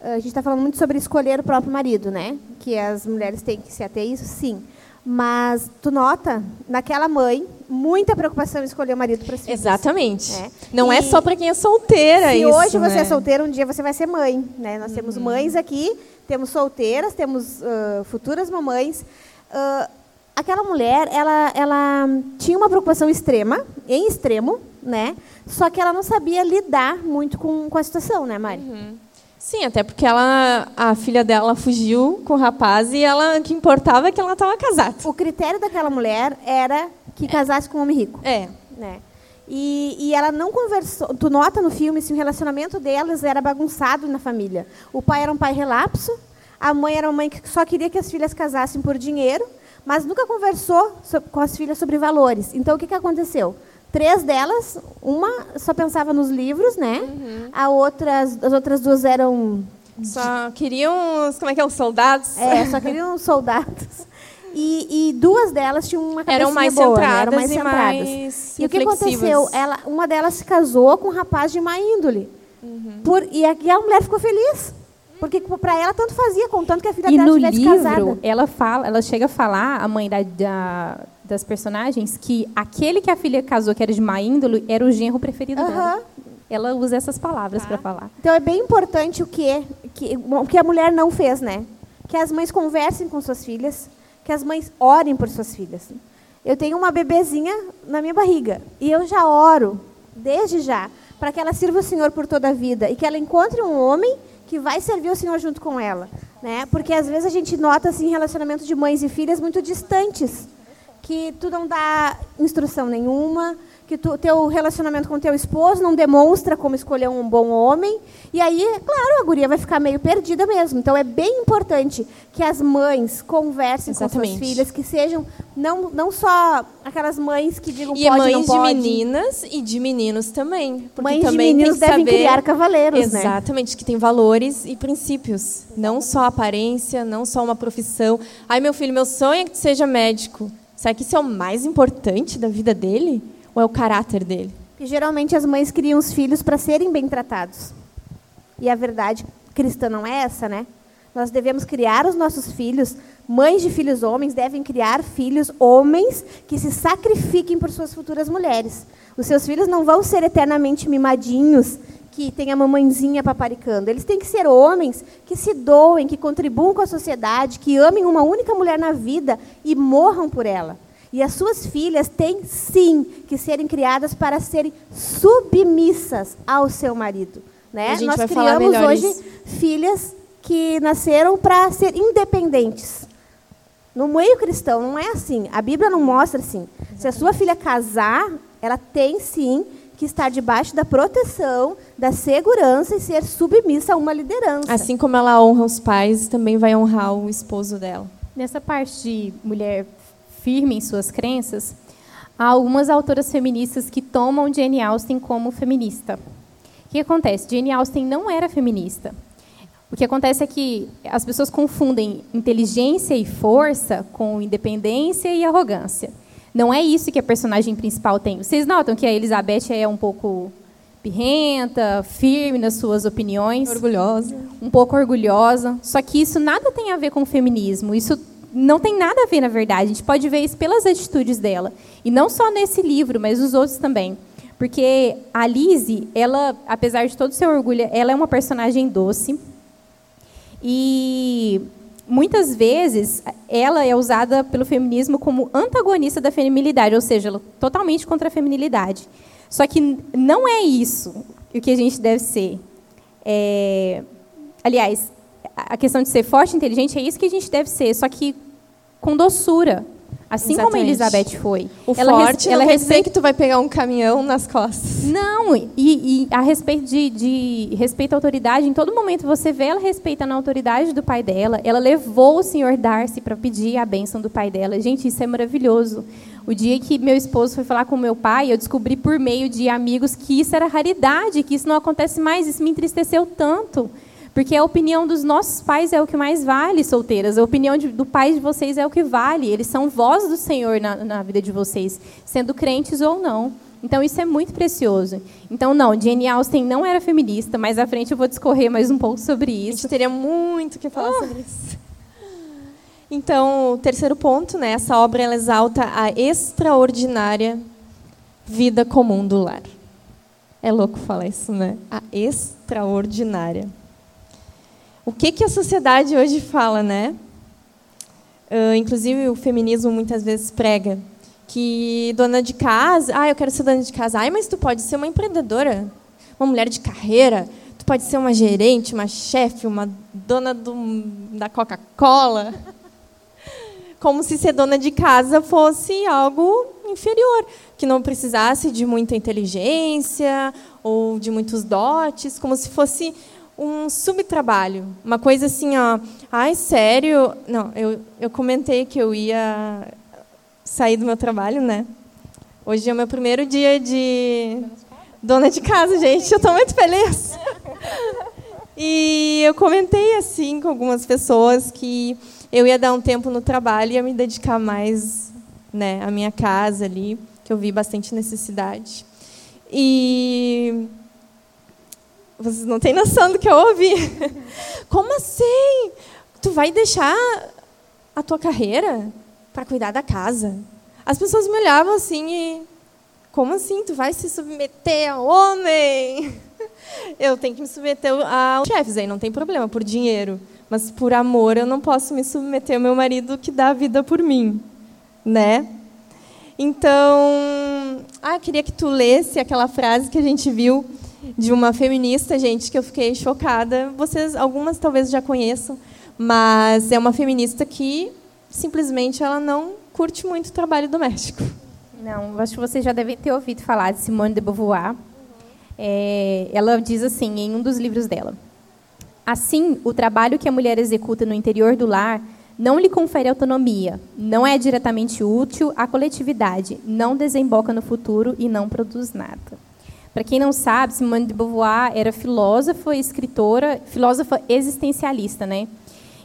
A gente está falando muito sobre escolher o próprio marido, né? Que as mulheres têm que se ater a isso, sim. Mas tu nota, naquela mãe, muita preocupação em escolher o marido para si. Exatamente. É. Não é E só para quem é solteira Se isso, hoje você né? é solteiro, um dia você vai ser mãe. Né? Nós Uhum. temos mães aqui, temos solteiras, temos ah, futuras mamães. Ah, aquela mulher, ela, ela tinha uma preocupação extrema, em extremo, né? Só que ela não sabia lidar muito com, com a situação, né, Mari? Uhum. Sim, até porque ela, a filha dela fugiu com o rapaz e ela, o que importava é que ela estava casada. O critério daquela mulher era que casasse com um homem rico. É. né? E, e ela não conversou. Tu nota no filme se o relacionamento delas era bagunçado na família. O pai era um pai relapso, a mãe era uma mãe que só queria que as filhas casassem por dinheiro, mas nunca conversou so- com as filhas sobre valores. Então o que, que aconteceu? Três delas, uma só pensava nos livros, né? A outras, as outras duas eram Só queriam os, como é que é, os soldados? é, só [LAUGHS] queriam soldados. E, e duas delas tinham uma cabeça Eram mais boa, né? centradas eram mais e centradas. mais e o que aconteceu? Ela, uma delas se casou com um rapaz de má índole. Uhum. Por, e, a, e a mulher ficou feliz. Porque para ela tanto fazia, contanto que a filha E dela no livro, casada. ela fala, ela chega a falar, a mãe da, da- das personagens, que aquele que a filha casou, que era de má índole, era o genro preferido Aham. dela. Ela usa essas palavras para falar. Então é bem importante o que, que, o que a mulher não fez, né? Que as mães conversem com suas filhas, que as mães orem por suas filhas. Eu tenho uma bebezinha na minha barriga e eu já oro, desde já, para que ela sirva o Senhor por toda a vida e que ela encontre um homem que vai servir o Senhor junto com ela, né? Porque às vezes a gente nota assim relacionamentos de mães e filhas muito distantes, que tu não dá instrução nenhuma, que tu, teu relacionamento com teu esposo não demonstra como escolher um bom homem. E aí, claro, a guria vai ficar meio perdida mesmo. Então é bem importante que as mães conversem Exatamente. com suas filhas, que sejam não, não só aquelas mães que digam E pode, mães não de pode. menininas e de meninos também. Porque Mães de também meninos tem que devem saber... criar cavaleiros, né? Exatamente, que tem valores e princípios. Não só aparência, não só uma profissão. Ai, meu filho, meu sonho é que tu seja médico. Será que isso é o mais importante da vida dele? Ou é o caráter dele? E geralmente as mães criam os filhos para serem bem tratados. E a verdade cristã não é essa, né? Nós devemos criar os nossos filhos, mães de filhos homens devem criar filhos homens que se sacrifiquem por suas futuras mulheres. Os seus filhos não vão ser eternamente mimadinhos, que tem a mamãezinha paparicando. Eles têm que ser homens que se doem, que contribuam com a sociedade, que amem uma única mulher na vida e morram por ela. E as suas filhas têm sim que serem criadas para serem submissas ao seu marido. Né? Nós criamos hoje isso. filhas que nasceram para ser independentes. No meio cristão não é assim. A Bíblia não mostra assim. Se a sua filha casar, ela tem sim que estar debaixo da proteção, da segurança e ser submissa a uma liderança. Assim como ela honra os pais, também vai honrar o esposo dela. Nessa parte de mulher firme em suas crenças, há algumas autoras feministas que tomam Jane Austen como feminista. O que acontece? Jane Austen não era feminista. O que acontece é que as pessoas confundem inteligência e força com independência e arrogância. Não é isso que a personagem principal tem. Vocês notam que a Elizabeth é um pouco birrenta, firme nas suas opiniões Orgulhosa. um pouco orgulhosa. Só que isso nada tem a ver com o feminismo. Isso não tem nada a ver, na verdade. A gente pode ver isso pelas atitudes dela. E não só nesse livro, mas nos outros também. Porque a Lizzie, ela, apesar de todo o seu orgulho, ela é uma personagem doce. E muitas vezes ela é usada pelo feminismo como antagonista da feminilidade, ou seja, é totalmente contra a feminilidade. Só que não é isso o que a gente deve ser. É, aliás, a questão de ser forte e inteligente é isso que a gente deve ser, só que com doçura. Assim como a Exatamente. Elizabeth foi. O ela forte ela não quer respeita- que tu vai pegar um caminhão nas costas. Não, e, e a respeito de, de respeito à autoridade, em todo momento você vê ela respeitando a autoridade do pai dela. Ela levou o senhor Darcy para pedir a bênção do pai dela. Gente, isso é maravilhoso. O dia que meu esposo foi falar com meu pai, eu descobri por meio de amigos que isso era raridade, que isso não acontece mais. Isso me entristeceu tanto. Porque a opinião dos nossos pais é o que mais vale, solteiras. A opinião de- do pai de vocês é o que vale. Eles são voz do Senhor na, na vida de vocês, sendo crentes ou não. Então, isso é muito precioso. Então, não, Jane Austen não era feminista. Mais à frente eu vou discorrer mais um pouco sobre A isso. gente teria muito que falar sobre isso. Então, o terceiro ponto, né? Essa obra ela exalta a extraordinária vida comum do lar. É louco falar isso, né? A extraordinária. O que que a sociedade hoje fala, né? Ah, inclusive o feminismo muitas vezes prega que dona de casa, ah, eu quero ser dona de casa. Ai, mas tu pode ser uma empreendedora, uma mulher de carreira, tu pode ser uma gerente, uma chefe, uma dona do- da Coca-Cola. [LAUGHS] Como se ser dona de casa fosse algo inferior, que não precisasse de muita inteligência ou de muitos dotes, como se fosse um subtrabalho, uma coisa assim, ó, ai, sério? Não, eu, eu comentei que eu ia sair do meu trabalho, né? Hoje é o meu primeiro dia de dona de casa, gente. Eu estou muito feliz. [LAUGHS] E eu comentei assim com algumas pessoas que eu ia dar um tempo no trabalho e ia me dedicar mais, né, à minha casa ali, que eu vi bastante necessidade. E vocês não têm noção do que eu ouvi. [LAUGHS] Como assim? Tu vai deixar a tua carreira para cuidar da casa? As pessoas me olhavam assim e como assim? Tu vai se submeter a homem? [LAUGHS] Eu tenho que me submeter a chefes, aí não tem problema, por dinheiro. Mas por amor eu não posso me submeter ao meu marido que dá a vida por mim, né? Então, ah, queria que tu lesse aquela frase que a gente viu de uma feminista, gente, que eu fiquei chocada. Vocês, algumas talvez já conheçam, mas é uma feminista que simplesmente ela não curte muito o trabalho doméstico. Não, acho que vocês já devem ter ouvido falar de Simone de Beauvoir. É, ela diz assim em um dos livros dela: Assim, o trabalho que a mulher executa no interior do lar não lhe confere autonomia, não é diretamente útil à coletividade, não desemboca no futuro e não produz nada. Para quem não sabe, Simone de Beauvoir era filósofa e escritora, filósofa existencialista, né?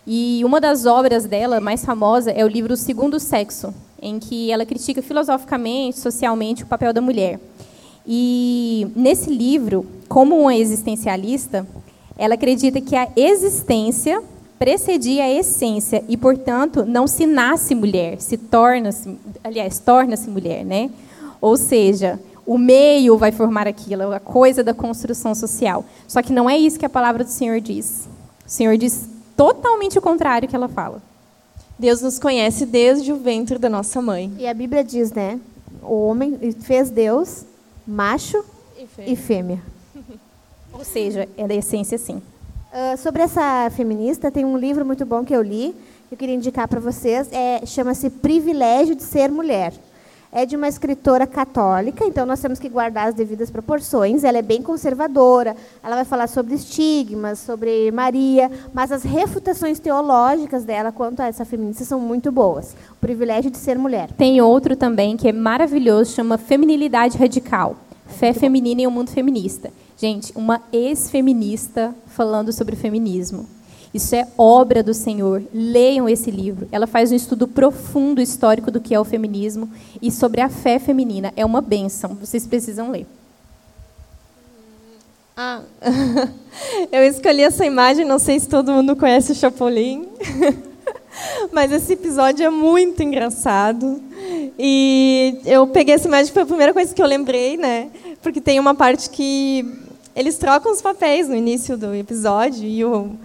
E uma das obras dela mais famosa é o livro Segundo Sexo, em que ela critica filosoficamente, socialmente o papel da mulher. E nesse livro, como uma existencialista, ela acredita que a existência precedia a essência e, portanto, não se nasce mulher, se torna-se, aliás, torna-se mulher, né? Ou seja, o meio vai formar aquilo, a coisa da construção social. Só que não é isso que a palavra do Senhor diz. O Senhor diz totalmente o contrário que ela fala. Deus nos conhece desde o ventre da nossa mãe. E a Bíblia diz, né? O homem fez Deus macho E fêmea. e fêmea. [LAUGHS] Ou seja, é da essência sim. Ah, sobre essa feminista, tem um livro muito bom que eu li, que eu queria indicar para vocês, é, chama-se Privilégio de Ser Mulher. É de uma escritora católica, então nós temos que guardar as devidas proporções. Ela é bem conservadora, ela vai falar sobre estigmas, sobre Maria, mas as refutações teológicas dela quanto a essa feminista são muito boas. O privilégio de ser mulher. Tem outro também que é maravilhoso, chama Feminilidade Radical. Fé feminina em um mundo feminista. Gente, uma ex-feminista falando sobre feminismo. Isso é obra do Senhor. Leiam esse livro. Ela faz um estudo profundo histórico do que é o feminismo e sobre a fé feminina. É uma benção. Vocês precisam ler. Ah, [LAUGHS] eu escolhi essa imagem, não sei se todo mundo conhece o Chapolin, [LAUGHS] mas esse episódio é muito engraçado. E eu peguei essa imagem, foi a primeira coisa que eu lembrei, né? Porque tem uma parte que eles trocam os papéis no início do episódio e o,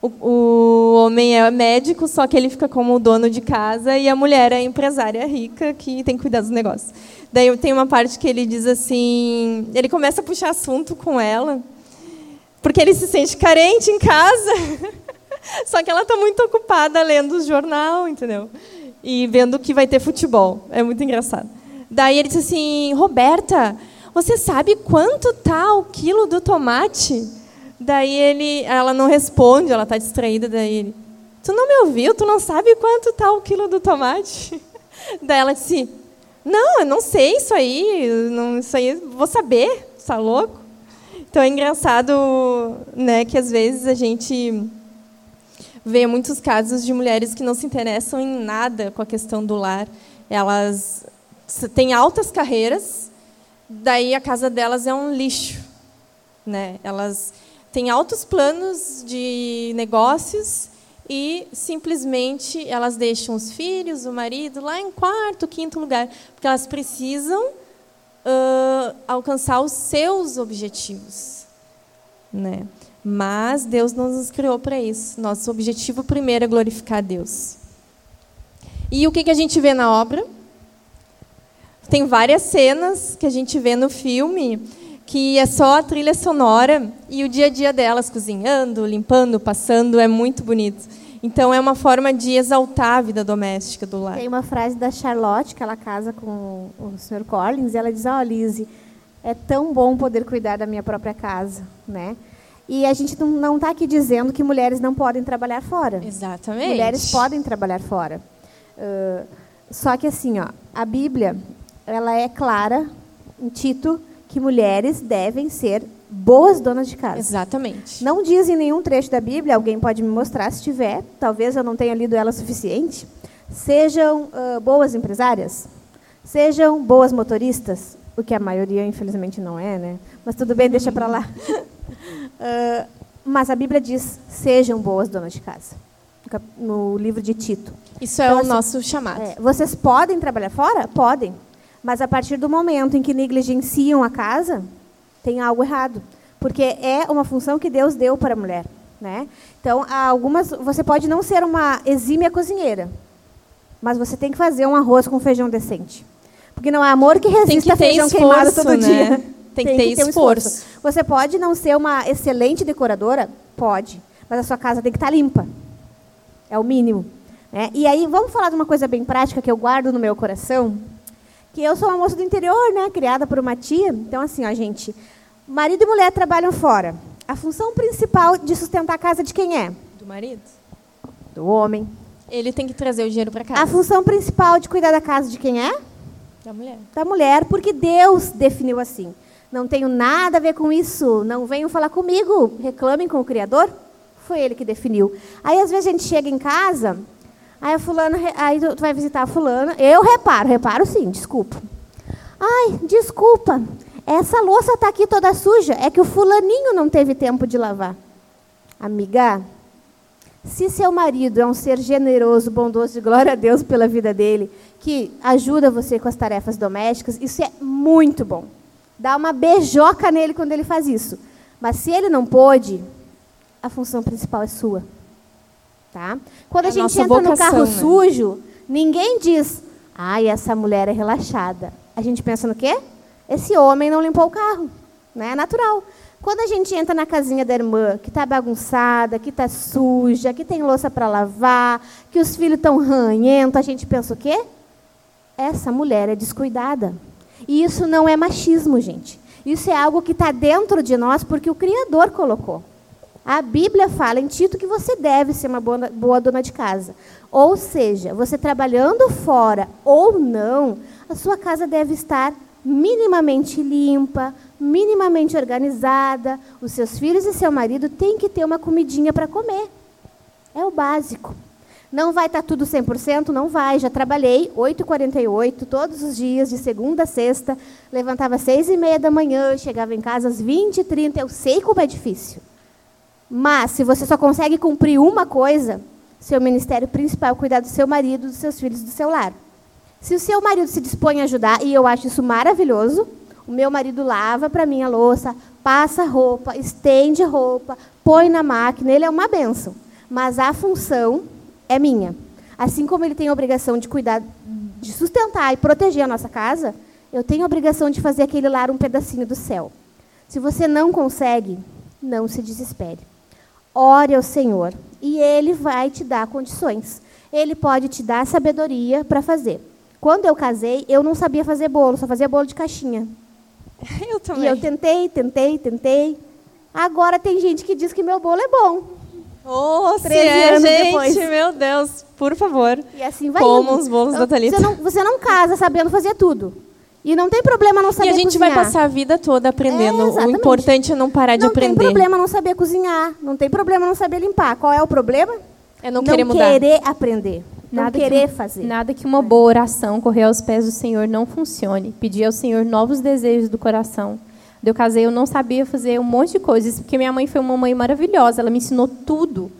o, o homem é médico, só que ele fica como dono de casa e a mulher é empresária rica que tem que cuidar dos negócios. Daí tem uma parte que ele diz assim, ele começa a puxar assunto com ela, porque ele se sente carente em casa. [LAUGHS] Só que ela está muito ocupada lendo o jornal, entendeu? E vendo que vai ter futebol. É muito engraçado. Daí ele disse assim, Roberta, você sabe quanto tá o quilo do tomate? Daí ele, ela não responde, ela está distraída. Daí ele, tu não me ouviu? Tu não sabe quanto tá o quilo do tomate? [LAUGHS] Daí ela disse, não, eu não sei isso aí, não, isso aí vou saber, está louco? Então é engraçado, né, que às vezes a gente vê muitos casos de mulheres que não se interessam em nada com a questão do lar. Elas têm altas carreiras, daí a casa delas é um lixo, né? Elas têm altos planos de negócios e simplesmente elas deixam os filhos, o marido lá em quarto, quinto lugar, porque elas precisam ãh, alcançar os seus objetivos, né? Mas Deus não nos criou para isso. Nosso objetivo primeiro é glorificar Deus. E o que, que a gente vê na obra? Tem várias cenas que a gente vê no filme que é só a trilha sonora e o dia a dia delas cozinhando, limpando, passando, é muito bonito. Então é uma forma de exaltar a vida doméstica do lar. Tem uma frase da Charlotte, que ela casa com o Sr. Collins, e ela diz, ó, Lizzie, é tão bom poder cuidar da minha própria casa, né? E a gente não está aqui dizendo que mulheres não podem trabalhar fora. Exatamente. Mulheres podem trabalhar fora. Ah, só que assim, ó, a Bíblia, ela é clara em Tito que mulheres devem ser boas donas de casa. Exatamente. Não diz em nenhum trecho da Bíblia, alguém pode me mostrar se tiver, talvez eu não tenha lido ela o suficiente. Sejam ah, boas empresárias, sejam boas motoristas, o que a maioria infelizmente não é, né? Mas tudo bem, deixa para lá. [LAUGHS] Ah, mas a Bíblia diz: sejam boas donas de casa. No livro de Tito. Isso é Então, o assim, nosso chamado. É, vocês podem trabalhar fora? Podem. Mas a partir do momento em que negligenciam a casa, tem algo errado. Porque é uma função que Deus deu para a mulher. Né? Então, algumas, você pode não ser uma exímia cozinheira, mas você tem que fazer um arroz com feijão decente. Porque não há amor que Tem resista que ter feijão queimado esforço, todo né? dia. Tem que ter um esforço. Você pode não ser uma excelente decoradora? Pode. Mas a sua casa tem que estar limpa. É o mínimo. né? E aí, vamos falar de uma coisa bem prática que eu guardo no meu coração. Que eu sou uma moça do interior, né? Criada por uma tia. Então, assim, ó, gente. Marido e mulher trabalham fora. A função principal de sustentar a casa de quem é? Do marido. Do homem. Ele tem que trazer o dinheiro para casa. A função principal de cuidar da casa de quem é? Da mulher. da mulher, porque Deus definiu assim. Não tenho nada a ver com isso, não venham falar comigo, reclamem com o Criador. Foi ele que definiu. Aí às vezes a gente chega em casa, aí a aí tu vai visitar a fulana, eu reparo, reparo sim, desculpa. Ai, desculpa, essa louça está aqui toda suja, é que o fulaninho não teve tempo de lavar. Amiga, se seu marido é um ser generoso, bondoso, e glória a Deus pela vida dele, que ajuda você com as tarefas domésticas, isso é muito bom. Dá uma beijoca nele quando ele faz isso. Mas se ele não pôde, a função principal é sua. Tá? Quando É a a gente entra no vocação, carro né? sujo, ninguém diz, ai, essa mulher é relaxada. A gente pensa no quê? Esse homem não limpou o carro. Né? É natural. Quando a gente entra na casinha da irmã, que está bagunçada, que está suja, que tem louça para lavar, que os filhos estão ranhentos, a gente pensa o quê? Essa mulher é descuidada. E isso não é machismo, gente. Isso é algo que está dentro de nós porque o Criador colocou. A Bíblia fala em Tito que você deve ser uma boa, boa dona de casa. Ou seja, você trabalhando fora ou não, a sua casa deve estar minimamente limpa, minimamente organizada. Os seus filhos e seu marido têm que ter uma comidinha para comer. É o básico. Não vai estar tudo 100%? Não vai. Já trabalhei 8h48 todos os dias, de segunda a sexta. Levantava às 6h30 da manhã, chegava em casa às 20h30. Eu sei como é difícil. Mas, se você só consegue cumprir uma coisa, seu ministério principal é cuidar do seu marido, dos seus filhos, do seu lar. Se o seu marido se dispõe a ajudar, e eu acho isso maravilhoso, o meu marido lava para mim a louça, passa roupa, estende roupa, põe na máquina, ele é uma benção. Mas a função é minha. Assim como ele tem a obrigação de cuidar, de sustentar e proteger a nossa casa, eu tenho a obrigação de fazer aquele lar um pedacinho do céu. Se você não consegue, não se desespere. Ore ao Senhor e Ele vai te dar condições. Ele pode te dar sabedoria para fazer. Quando eu casei, eu não sabia fazer bolo, só fazia bolo de caixinha. [LAUGHS] Eu E também. eu tentei, tentei, tentei. Agora tem gente que diz que meu bolo é bom. 13 é, anos gente, depois. meu Deus, por favor. E assim vai Como indo. os bolos Então, da Thalita. Você não, você não casa sabendo fazer tudo. E não tem problema não saber E a gente cozinhar. vai passar a vida toda aprendendo. É, o importante é não parar de não aprender. tem problema não saber cozinhar. Não tem problema não saber limpar. Qual é o problema? É não querer mudar. querer aprender. Não Nada querer que, fazer. Nada que uma boa oração correr aos pés do Senhor não funcione. Pedir ao Senhor novos desejos do coração. Quando eu casei, eu não sabia fazer um monte de coisas, porque minha mãe foi uma mãe maravilhosa, ela me ensinou tudo.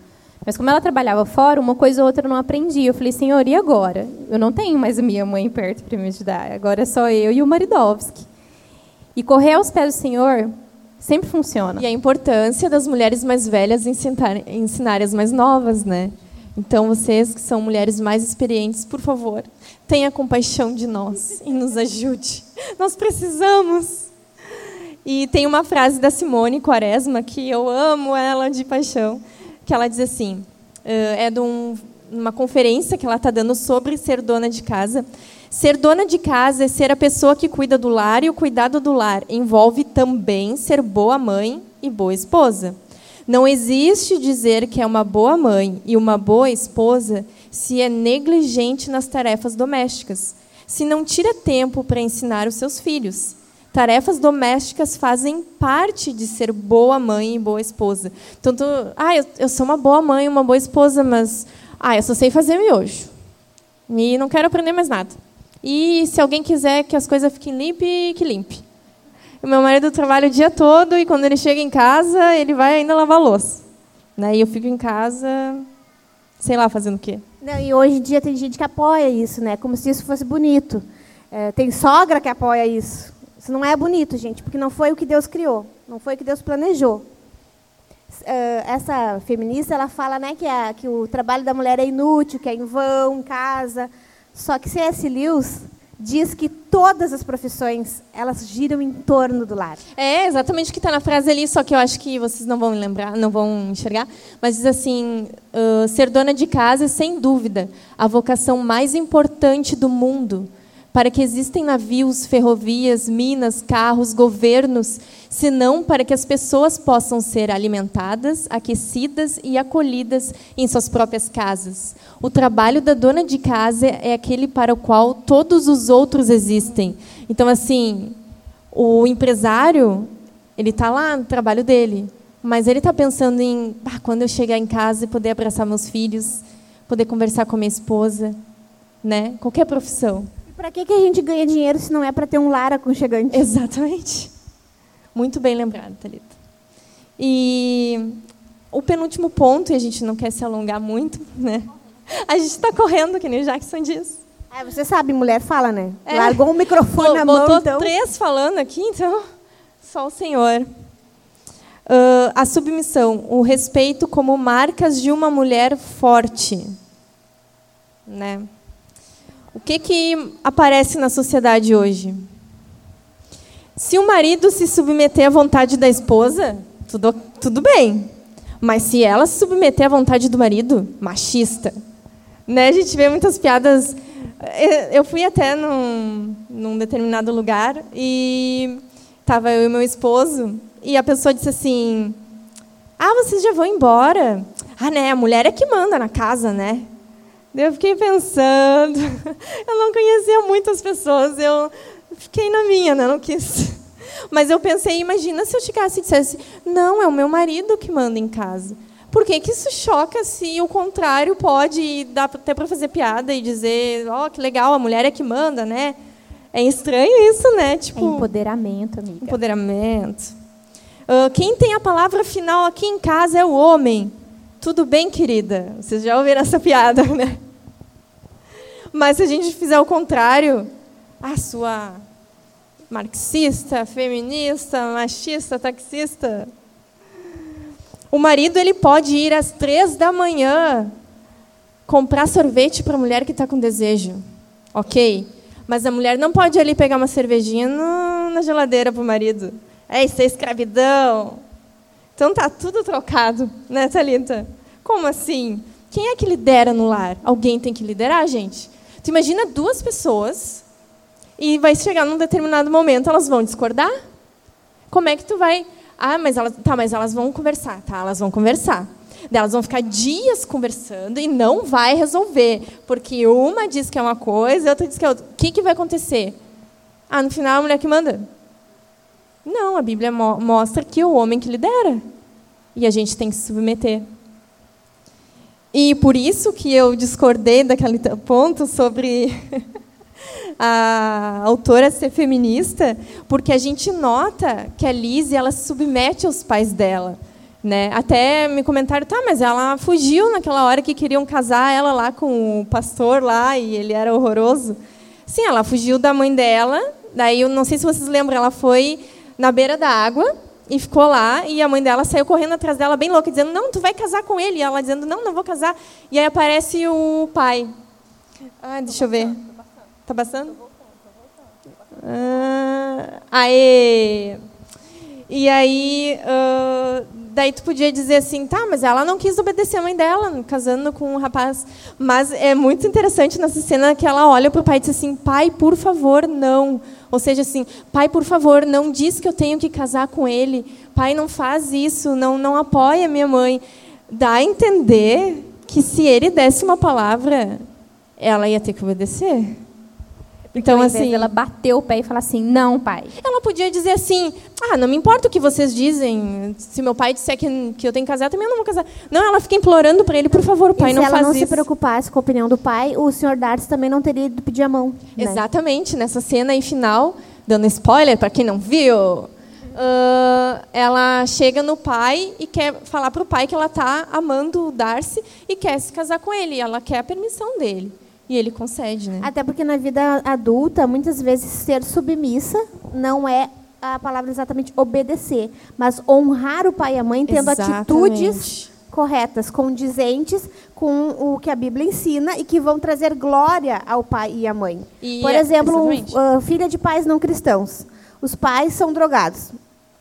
Mas como ela trabalhava fora, uma coisa ou outra eu não aprendi. Eu falei, Senhor, e agora? Eu não tenho mais minha mãe perto para me ajudar. Agora é só eu e o Maridovski. E correr aos pés do Senhor sempre funciona. E a importância das mulheres mais velhas ensinar, ensinarem as mais novas, né? Então, vocês que são mulheres mais experientes, por favor, tenha compaixão de nós e nos ajude. Nós precisamos. E tem uma frase da Simone Quaresma que eu amo ela de paixão, que ela diz assim, eh, é de um, uma conferência que ela está dando sobre ser dona de casa. Ser dona de casa é ser a pessoa que cuida do lar e o cuidado do lar envolve também ser boa mãe e boa esposa. Não existe dizer que é uma boa mãe e uma boa esposa se é negligente nas tarefas domésticas, se não tira tempo para ensinar os seus filhos. Tarefas domésticas fazem parte de ser boa mãe e boa esposa. Então, tu, ah, eu, eu sou uma boa mãe, uma boa esposa, mas ah, eu só sei fazer miojo. E não quero aprender mais nada. E se alguém quiser que as coisas fiquem limpe, que limpe. O meu marido trabalha o dia todo e quando ele chega em casa, ele vai ainda lavar louça. Né? E eu fico em casa, sei lá, fazendo o quê. Não, e hoje em dia tem gente que apoia isso, né? Como se isso fosse bonito. É, tem sogra que apoia isso. Isso não é bonito, gente, porque não foi o que Deus criou, não foi o que Deus planejou. É, essa feminista, ela fala né, que, a, que o trabalho da mulher é inútil, que é em vão, em casa. Só que C.S. Lewis, diz que todas as profissões elas giram em torno do lar. É exatamente o que está na frase ali, só que eu acho que vocês não vão lembrar, não vão enxergar. Mas diz assim: uh, ser dona de casa é sem dúvida a vocação mais importante do mundo. Para que existem navios, ferrovias, minas, carros, governos, senão para que as pessoas possam ser alimentadas, aquecidas e acolhidas em suas próprias casas. O trabalho da dona de casa é aquele para o qual todos os outros existem. Então, assim, o empresário, ele está lá no trabalho dele, mas ele está pensando em ah, quando eu chegar em casa e poder abraçar meus filhos, poder conversar com minha esposa, né? Qualquer profissão. Para que, que a gente ganha dinheiro se não é para ter um lar aconchegante? Exatamente. Muito bem lembrado, Thalita. E o penúltimo ponto, e a gente não quer se alongar muito, né? A gente está correndo, que nem o Jackson diz. É, você sabe, mulher fala, né? É. Largou o microfone Bo- na mão, Botou então. três falando aqui, então só o Senhor. Ah, a submissão, o respeito como marcas de uma mulher forte, né? O que que aparece na sociedade hoje? Se o marido se submeter à vontade da esposa, tudo, tudo bem. Mas se ela se submeter à vontade do marido, machista. Né? A gente vê muitas piadas. Eu fui até num, num determinado lugar e estava eu e meu esposo e a pessoa disse assim: Ah, vocês já vão embora? Ah, né? A mulher é que manda na casa, né? Eu fiquei pensando. [LAUGHS] Eu não conhecia muitas pessoas. Eu fiquei na minha, né? Não quis. [LAUGHS] Mas eu pensei, imagina se eu chegasse e dissesse, não, é o meu marido que manda em casa. Por que, que isso choca se o contrário pode dá até para fazer piada e dizer, ó, que legal, a mulher é que manda, né? É estranho isso, né? É Tipo, empoderamento, amiga. empoderamento. Ah, quem tem a palavra final aqui em casa é o homem. Tudo bem, querida? Vocês já ouviram essa piada, né? Mas se a gente fizer o contrário, a sua marxista, feminista, machista, taxista. O marido ele pode ir às três da manhã comprar sorvete para a mulher que está com desejo, ok? Mas a mulher não pode ali pegar uma cervejinha na geladeira para o marido. É isso é escravidão. Então tá tudo trocado, né, Thalita? Como assim? Quem é que lidera no lar? Alguém tem que liderar, gente? Tu imagina duas pessoas e vai chegar num determinado momento, elas vão discordar? Como é que tu vai? Ah, mas elas, tá, mas elas vão conversar, tá? Elas vão conversar. Elas vão ficar dias conversando e não vai resolver, porque uma diz que é uma coisa, outra diz que é outra. O que, que vai acontecer? Ah, no final a mulher que manda. Não, a Bíblia mo- mostra que é o homem que lidera. E a gente tem que se submeter. E por isso que eu discordei daquele ponto sobre [LAUGHS] a autora ser feminista, porque a gente nota que a Lizzie ela se submete aos pais dela. Né? Até me comentaram, tá, mas ela fugiu naquela hora que queriam casar ela lá com o pastor lá e ele era horroroso. Sim, ela fugiu da mãe dela. Daí eu não sei se vocês lembram, ela foi na beira da água e ficou lá e a mãe dela saiu correndo atrás dela bem louca dizendo não, tu vai casar com ele. E ela dizendo não, não vou casar. E aí aparece o pai. Ah, deixa eu ver. Tá passando? Ah, aê! E aí, ah, daí tu podia dizer assim, tá, mas ela não quis obedecer a mãe dela, casando com um rapaz. Mas é muito interessante nessa cena que ela olha para o pai e diz assim, pai, por favor, não. Ou seja, assim, pai, por favor, não diz que eu tenho que casar com ele. Pai, não faz isso, não, não apoia minha mãe. Dá a entender que se ele desse uma palavra, ela ia ter que obedecer. Então, invés assim, dela bater o pé e falar assim, não, pai. ela podia dizer assim: ah, não me importa o que vocês dizem. Se meu pai disser que, que eu tenho que casar, também eu não vou casar. Não, ela fica implorando para ele: por favor, pai, e não se ela faz não isso. se preocupasse com a opinião do pai, o senhor Darcy também não teria ido pedir a mão. né? Exatamente, nessa cena aí final, dando spoiler para quem não viu, ah, ela chega no pai e quer falar para o pai que ela está amando o Darcy e quer se casar com ele. Ela quer a permissão dele. E ele concede, né? Até porque na vida adulta, muitas vezes ser submissa não é a palavra exatamente obedecer, mas honrar o pai e a mãe tendo Exatamente. atitudes corretas, condizentes com o que a Bíblia ensina e que vão trazer glória ao pai e à mãe. E Por é- exemplo, ah, filha de pais não cristãos. Os pais são drogados.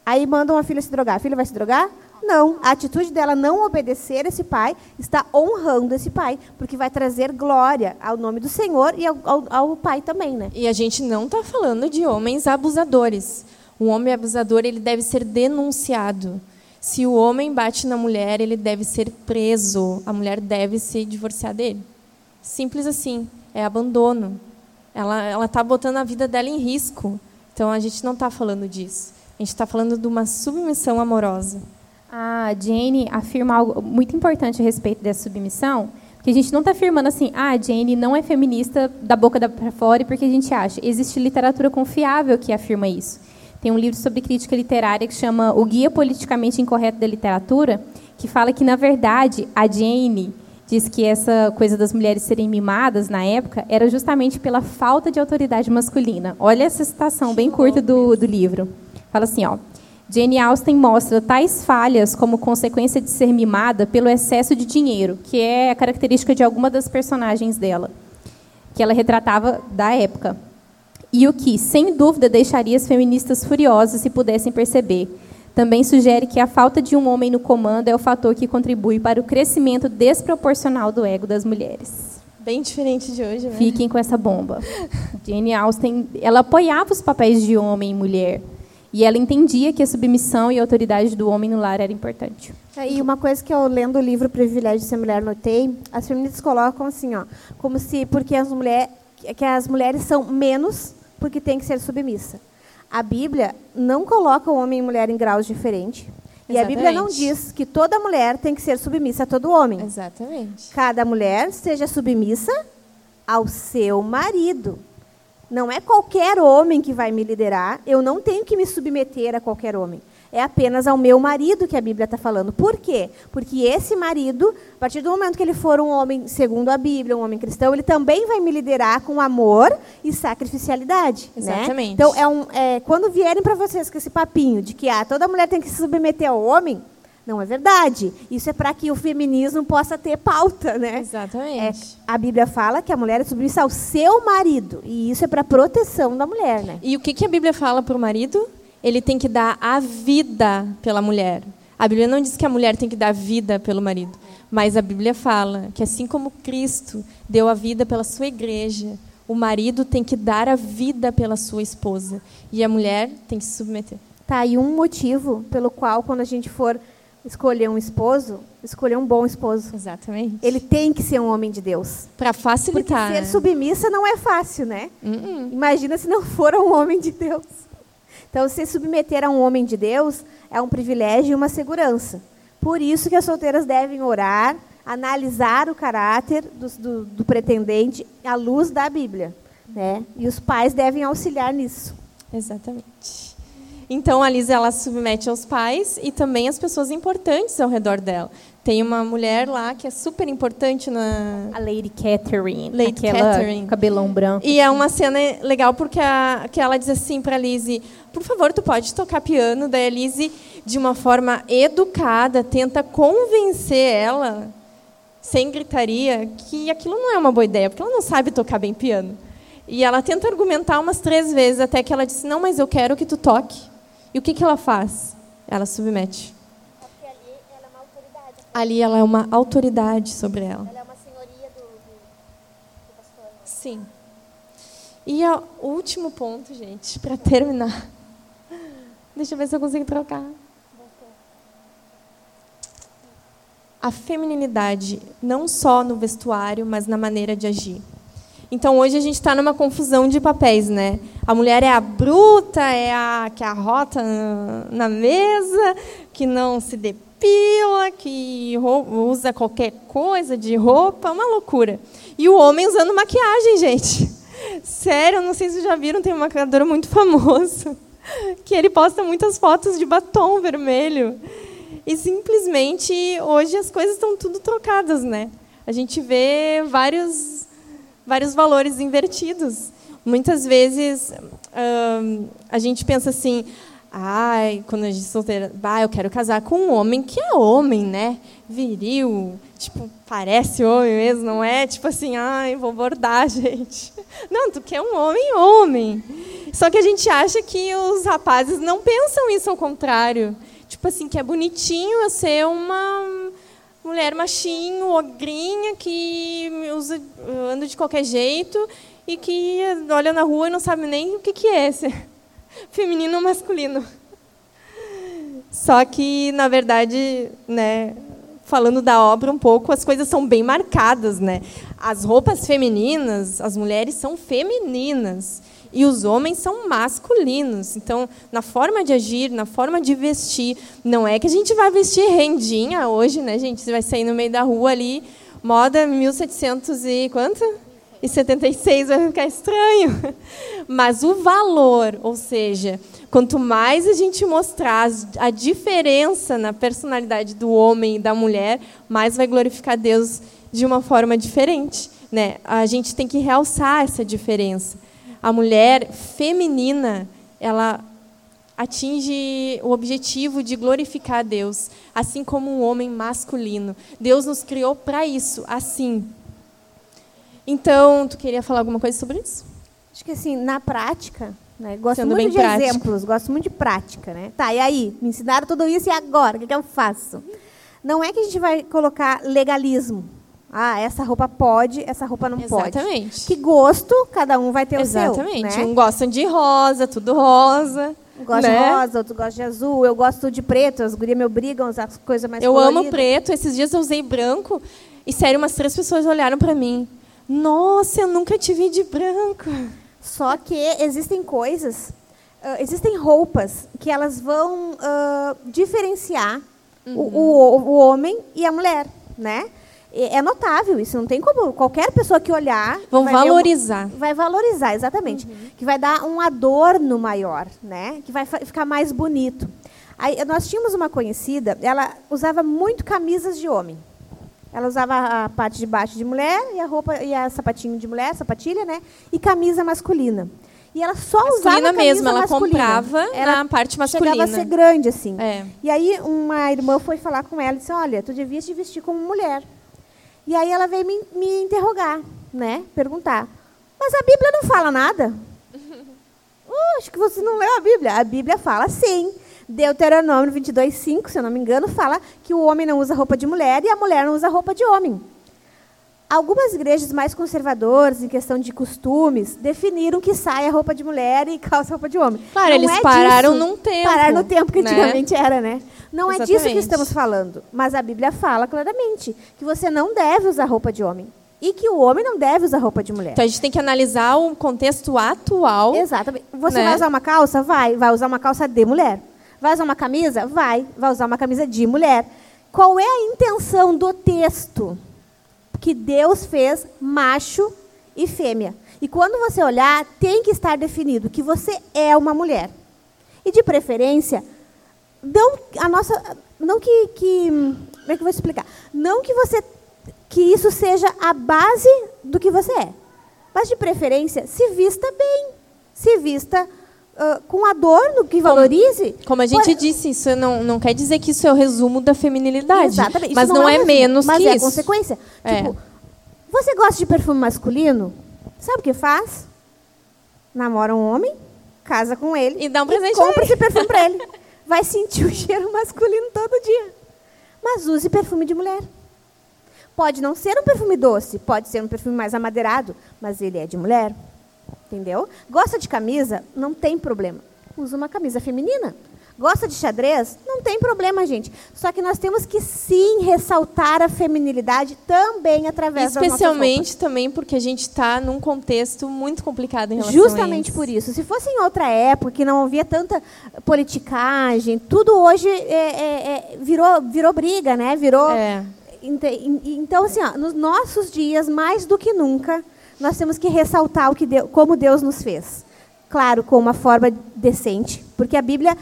Aí mandam a filha se drogar. A filha vai se drogar? Não. A atitude dela não obedecer esse pai está honrando esse pai, porque vai trazer glória ao nome do Senhor e ao, ao- ao pai também, né? E a gente não está falando de homens abusadores. Um homem abusador ele deve ser denunciado. Se o homem bate na mulher, ele deve ser preso. A mulher deve se divorciar dele. Simples assim. É abandono. Ela ela está botando a vida dela em risco. Então a gente não está falando disso. A gente está falando de uma submissão amorosa. A Jane afirma algo muito importante a respeito dessa submissão, porque a gente não está afirmando assim, ah, a Jane não é feminista da boca para fora, porque a gente acha. Existe literatura confiável que afirma isso. Tem um livro sobre crítica literária que chama O Guia Politicamente Incorreto da Literatura, que fala que, na verdade, a Jane diz que essa coisa das mulheres serem mimadas na época era justamente pela falta de autoridade masculina. Olha essa citação bem curta do, do livro. Fala assim, ó. Jane Austen mostra tais falhas como consequência de ser mimada pelo excesso de dinheiro, que é a característica de alguma das personagens dela, que ela retratava da época. E o que, sem dúvida, deixaria as feministas furiosas se pudessem perceber. Também sugere que a falta de um homem no comando é o fator que contribui para o crescimento desproporcional do ego das mulheres. Bem diferente de hoje, né? Fiquem com essa bomba. [LAUGHS] Jane Austen, ela apoiava os papéis de homem e mulher. E ela entendia que a submissão e a autoridade do homem no lar era importante. E uma coisa que eu lendo o livro Privilégio de Ser Mulher notei, as feministas colocam assim, ó, como se porque as mulheres que as mulheres são menos porque tem que ser submissa. A Bíblia não coloca o homem e mulher em graus diferentes. E a Bíblia não diz que toda mulher tem que ser submissa a todo homem. Exatamente. Cada mulher seja submissa ao seu marido. Não é qualquer homem que vai me liderar. Eu não tenho que me submeter a qualquer homem. É apenas ao meu marido que a Bíblia está falando. Por quê? Porque esse marido, a partir do momento que ele for um homem, segundo a Bíblia, um homem cristão, ele também vai me liderar com amor e sacrificialidade. né? Exatamente. Então, é um, é, quando vierem para vocês com esse papinho de que ah, toda mulher tem que se submeter ao homem, não é verdade. Isso é para que o feminismo possa ter pauta, né? É, Exatamente. a Bíblia fala que a mulher é submissa ao seu marido. E isso é para proteção da mulher, né? E o que, que a Bíblia fala para o marido? Ele tem que dar a vida pela mulher. A Bíblia não diz que a mulher tem que dar vida pelo marido, mas a Bíblia fala que assim como Cristo deu a vida pela sua igreja, o marido tem que dar a vida pela sua esposa e a mulher tem que se submeter. Tá aí um motivo pelo qual, quando a gente for escolher um esposo, escolher um bom esposo. Exatamente. Ele tem que ser um homem de Deus. Para Porque facilitar. ser né? submissa não é fácil, né? Uh-uh. Imagina se não for um homem de Deus. Então, se submeter a um homem de Deus é um privilégio e uma segurança. Por isso que as solteiras devem orar, analisar o caráter do, do, do pretendente à luz da Bíblia. Né? E os pais devem auxiliar nisso. Exatamente. Então a Lisa ela se submete aos pais e também às pessoas importantes ao redor dela. Tem uma mulher lá que é super importante na A Lady Catherine, Lady aquela Catherine. cabelão branco. e é uma cena legal porque a, que ela diz assim para a Lizzie, por favor, tu pode tocar piano. Daí a Lizzie, de uma forma educada, tenta convencer ela, sem gritaria, que aquilo não é uma boa ideia, porque ela não sabe tocar bem piano. E ela tenta argumentar umas três vezes, até que ela disse, não, mas eu quero que tu toque. E o que, que ela faz? Ela submete. Porque ali ela é uma autoridade. Ali ela é uma autoridade sobre ela. Ela é uma senhoria do, do, do pastor. né? Sim. E o último ponto, gente, para terminar. Deixa eu ver se eu consigo trocar. A feminilidade, não só no vestuário, mas na maneira de agir. Então hoje a gente está numa confusão de papéis, né? A mulher é a bruta, é a que arrota na- mesa, que não se depila, que usa qualquer coisa de roupa, uma loucura. E o homem usando maquiagem, gente. [LAUGHS] Sério, não sei se já viram, tem um maquiador muito [LAUGHS] famoso que ele posta muitas fotos de batom vermelho. E simplesmente hoje as coisas estão tudo trocadas, né? A gente vê vários vários valores invertidos. Muitas vezes ahn, a gente pensa assim, ai, quando a gente é solteira, bah, eu quero casar com um homem que é homem, né? viril, tipo, parece homem mesmo, não é? Tipo assim, ai, vou bordar, [LAUGHS] gente. Não, tu quer um homem, homem. Só que a gente acha que os rapazes não pensam isso ao contrário. Tipo assim, que é bonitinho eu ser uma mulher machinho, ogrinha, que usa, anda de qualquer jeito e que olha na rua e não sabe nem o que, que é ser [LAUGHS] feminino ou masculino. Só que, na verdade, né, falando da obra um pouco, as coisas são bem marcadas, né? As roupas femininas, as mulheres são femininas e os homens são masculinos. Então, na forma de agir, na forma de vestir, não é que a gente vai vestir rendinha hoje, né, gente? Você vai sair no meio da rua ali, moda 1700 e quanto? E 76 vai ficar estranho. [LAUGHS] Mas o valor, ou seja, quanto mais a gente mostrar a diferença na personalidade do homem e da mulher, mais vai glorificar Deus de uma forma diferente. Né? A gente tem que realçar essa diferença. A mulher feminina, ela atinge o objetivo de glorificar Deus, assim como o homem masculino. Deus nos criou para isso, assim. Então, tu queria falar alguma coisa sobre isso? Acho que assim, na prática, né? Gosto Sendo muito de prática. exemplos, gosto muito de prática, né? Tá, e aí? Me ensinaram tudo isso e agora? O que, que eu faço? Não é que a gente vai colocar legalismo. Ah, essa roupa pode, essa roupa não pode. Exatamente. Que gosto, cada um vai ter Exatamente. o seu. Um Né? gosta de rosa, tudo rosa. Um gosta né? de rosa, outro gosta de azul, eu gosto de preto, as gurias me obrigam a usar as coisas mais Eu amo preto. Esses dias eu usei branco e sério, umas três pessoas olharam para mim. Nossa, eu nunca te vi de branco. Só que existem coisas, ah, existem roupas que elas vão ah, diferenciar o- o, o homem e a mulher, né? E É notável isso, não tem como qualquer pessoa que olhar Vão vai valorizar. vai valorizar, exatamente, que vai dar um adorno maior, né? Que vai ficar mais bonito. Aí nós tínhamos uma conhecida, ela usava muito camisas de homem. Ela usava a parte de baixo de mulher e a roupa e a sapatinho de mulher, sapatilha, né? E camisa masculina. E ela só usava Masculina camisa mesmo, ela masculina. comprava Era- na parte Chegava a masculina. ser grande assim. É. E aí uma irmã foi falar com ela e disse: "Olha, tu devias te vestir como mulher". E aí ela veio me, me interrogar, né? Perguntar: "Mas a Bíblia não fala nada?" [LAUGHS] "Uh, acho que você não leu a Bíblia. A Bíblia fala sim. Deuteronômio 22, 5, se eu não me engano, fala que o homem não usa roupa de mulher e a mulher não usa roupa de homem. Algumas igrejas mais conservadoras, em questão de costumes, definiram que saia roupa de mulher e [LAUGHS] calça roupa de homem. Claro, Não eles é pararam disso. num tempo, Pararam no tempo que né? antigamente era, né? Não é disso que Exatamente. estamos falando. Mas a Bíblia fala claramente que você não deve usar roupa de homem. E que o homem não deve usar roupa de mulher. Então a gente tem que analisar o contexto atual. Exatamente. Você né? vai usar uma calça? Vai. Vai usar uma calça de mulher. Vai usar uma camisa? Vai. Vai usar uma camisa de mulher. Qual é a intenção do texto? Que Deus fez macho e fêmea. E quando você olhar, tem que estar definido que você é uma mulher. E de preferência, não a nossa, não que, que como é que eu vou explicar? Não que você que isso seja a base do que você é. Mas de preferência, se vista bem. Se vista ah, com adorno que valorize. Como a gente Por- disse, isso não, não quer dizer que isso é o resumo da feminilidade. Exatamente. Mas não, o é, resumo, menos mas que é isso. consequência. É. Tipo, você gosta de perfume masculino? Sabe o que faz? Namora um homem, casa com ele E dá um presente a compra esse perfume pra ele. [LAUGHS] Vai sentir o cheiro masculino todo dia. Mas use perfume de mulher. Pode não ser um perfume doce, pode ser um perfume mais amadeirado, mas ele é de mulher. Entendeu? Gosta de camisa? Não tem problema. Usa uma camisa feminina. Gosta de xadrez? Não tem problema, gente. Só que nós temos que sim ressaltar a feminilidade também através das Especialmente também porque a gente está num contexto muito complicado em relação roupas. a Justamente isso. por isso. Se fosse em outra época, que não havia tanta politicagem, tudo hoje é- é- é- virou, virou briga, né? Virou. É. Então, assim, ó, nos nossos dias, mais do que nunca, nós temos que ressaltar o que Deu- como Deus nos fez. Claro, com uma forma decente, porque a Bíblia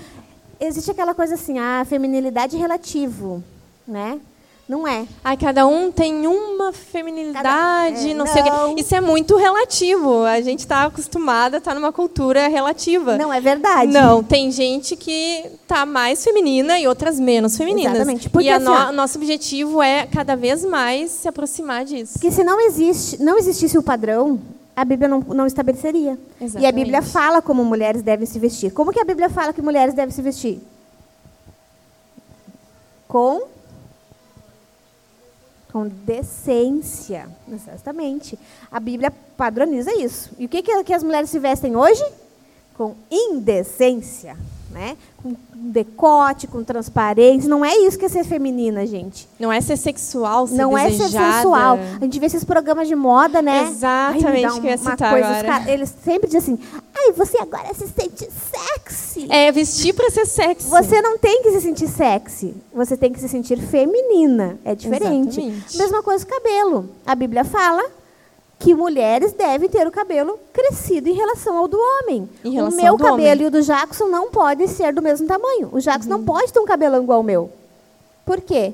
existe aquela coisa assim, a feminilidade é relativo, né? Não é. Ai, cada um tem uma feminilidade, Cada- é, não, sei o não. quê. Isso é muito relativo. A gente está acostumada a estar numa cultura relativa. Não é verdade. Não, tem gente que tá mais feminina e outras menos femininas. Exatamente, porque e assim, no- nosso objetivo é cada vez mais se aproximar disso. Porque se não, existe, não existisse o padrão, a Bíblia não, não estabeleceria. E a Exatamente. Bíblia fala como mulheres devem se vestir. Como que a Bíblia fala que mulheres devem se vestir? Com com decência, exatamente. A Bíblia padroniza isso. E o que, que, as mulheres se vestem hoje? Com indecência, né? Com decote, com transparência. Não é isso que é ser feminina, gente. Não é ser sexual, ser Não é ser desejada. sensual. A gente vê esses programas de moda, né? Exatamente, Ai, dá que eu ia uma citar coisa, agora. caras- eles sempre dizem assim, ai, você agora se sente sexy. É vestir para ser sexy. Você não tem que se sentir sexy. Você tem que se sentir feminina. É diferente. Exatamente. Mesma coisa com o cabelo. A Bíblia fala que mulheres devem ter o cabelo crescido em relação ao do homem. Em o meu cabelo homem. e o do Jackson não podem ser do mesmo tamanho. O Jackson não pode ter um cabelão igual ao meu. Por quê?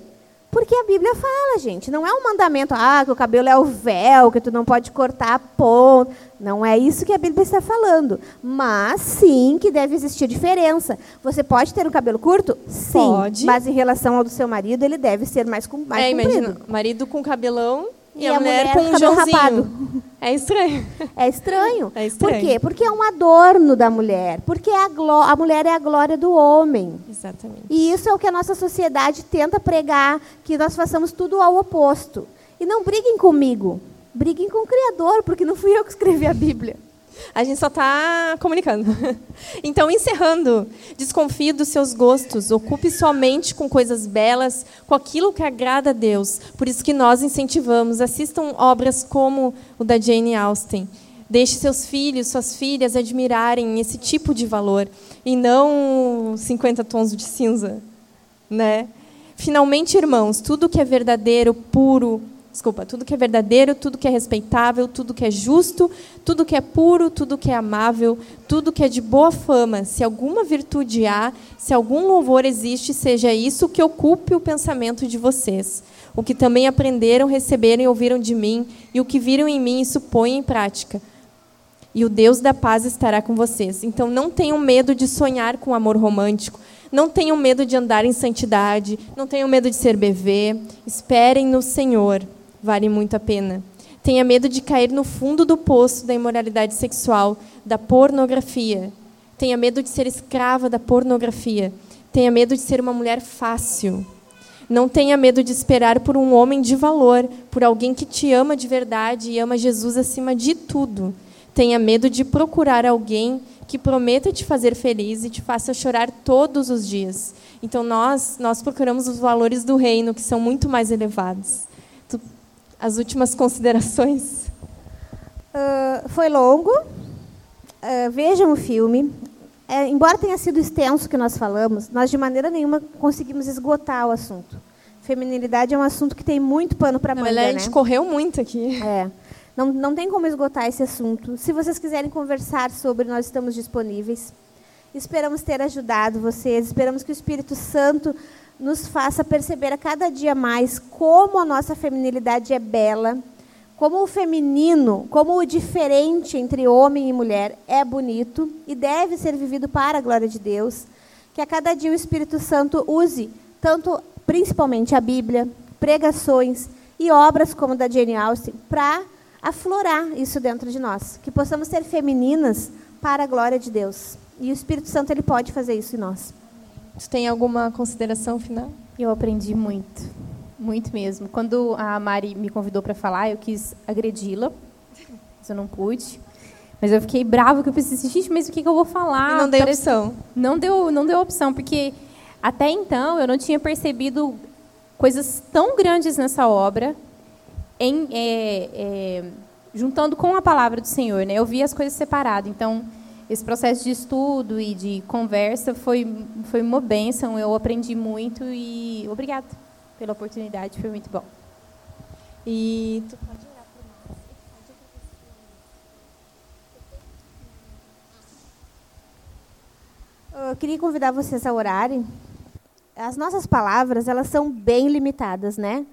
Porque a Bíblia fala, gente. Não é um mandamento, ah, que o cabelo é o véu, que tu não pode cortar a ponta. Não é isso que a Bíblia está falando. Mas sim que deve existir diferença. Você pode ter um cabelo curto? Sim. Pode. Mas em relação ao do seu marido, ele deve ser mais, com, mais é, comprido. imagina, marido com cabelão e, E a, a mulher, mulher com um cabelo rapado. É estranho. É estranho. [LAUGHS] É estranho. Por quê? Porque é um adorno da mulher. Porque a, gló- a mulher é a glória do homem. Exatamente. E isso é o que a nossa sociedade tenta pregar, que nós façamos tudo ao oposto. E não briguem comigo. Briguem com o Criador, porque não fui eu que escrevi a Bíblia. A gente só está comunicando. [LAUGHS] Então, encerrando, desconfie dos seus gostos, ocupe sua mente com coisas belas, com aquilo que agrada a Deus. Por isso que nós incentivamos, assistam obras como o da Jane Austen. Deixe seus filhos, suas filhas admirarem esse tipo de valor e não 50 tons de cinza, né? Finalmente, irmãos, tudo que é verdadeiro, puro, desculpa, tudo que é verdadeiro, tudo que é respeitável, tudo que é justo, tudo que é puro, tudo que é amável, tudo que é de boa fama, se alguma virtude há, se algum louvor existe, seja isso que ocupe o pensamento de vocês. O que também aprenderam, receberam e ouviram de mim, e o que viram em mim, isso põem em prática. E o Deus da paz estará com vocês. Então não tenham medo de sonhar com amor romântico. Não tenham medo de andar em santidade. Não tenham medo de ser bebê. Esperem no Senhor. Vale muito a pena. Tenha medo de cair no fundo do poço da imoralidade sexual, da pornografia. Tenha medo de ser escrava da pornografia. Tenha medo de ser uma mulher fácil. Não tenha medo de esperar por um homem de valor, por alguém que te ama de verdade e ama Jesus acima de tudo. Tenha medo de procurar alguém que prometa te fazer feliz e te faça chorar todos os dias. Então nós nós procuramos os valores do reino que são muito mais elevados. As últimas considerações. Ah, foi longo. Ah, vejam o filme. É, embora tenha sido extenso o que nós falamos, nós de maneira nenhuma conseguimos esgotar o assunto. Feminilidade é um assunto que tem muito pano para manga, verdade, a né? gente correu muito aqui. É. Não, não tem como esgotar esse assunto. Se vocês quiserem conversar sobre, nós estamos disponíveis. Esperamos ter ajudado vocês. Esperamos que o Espírito Santo nos faça perceber a cada dia mais como a nossa feminilidade é bela, como o feminino, como o diferente entre homem e mulher é bonito e deve ser vivido para a glória de Deus. Que a cada dia o Espírito Santo use tanto, principalmente a Bíblia, pregações e obras como da Jane Austen para aflorar isso dentro de nós, que possamos ser femininas para a glória de Deus. E o Espírito Santo ele pode fazer isso em nós. Tu tem alguma consideração final? Eu aprendi muito, muito mesmo. Quando a Mari me convidou para falar, eu quis agredi-la, mas eu não pude. Mas eu fiquei brava que eu pensei, gente, mas o que, que eu vou falar? E não dei Parece- opção. Não deu, não deu opção, porque até então eu não tinha percebido coisas tão grandes nessa obra, em, é, é, juntando com a palavra do Senhor. Né? Eu vi as coisas separadas. Então, esse processo de estudo e de conversa foi, foi uma bênção. Eu aprendi muito e obrigada pela oportunidade, foi muito bom. E tu pode Eu queria convidar vocês a orarem. as nossas palavras, elas são bem limitadas, né?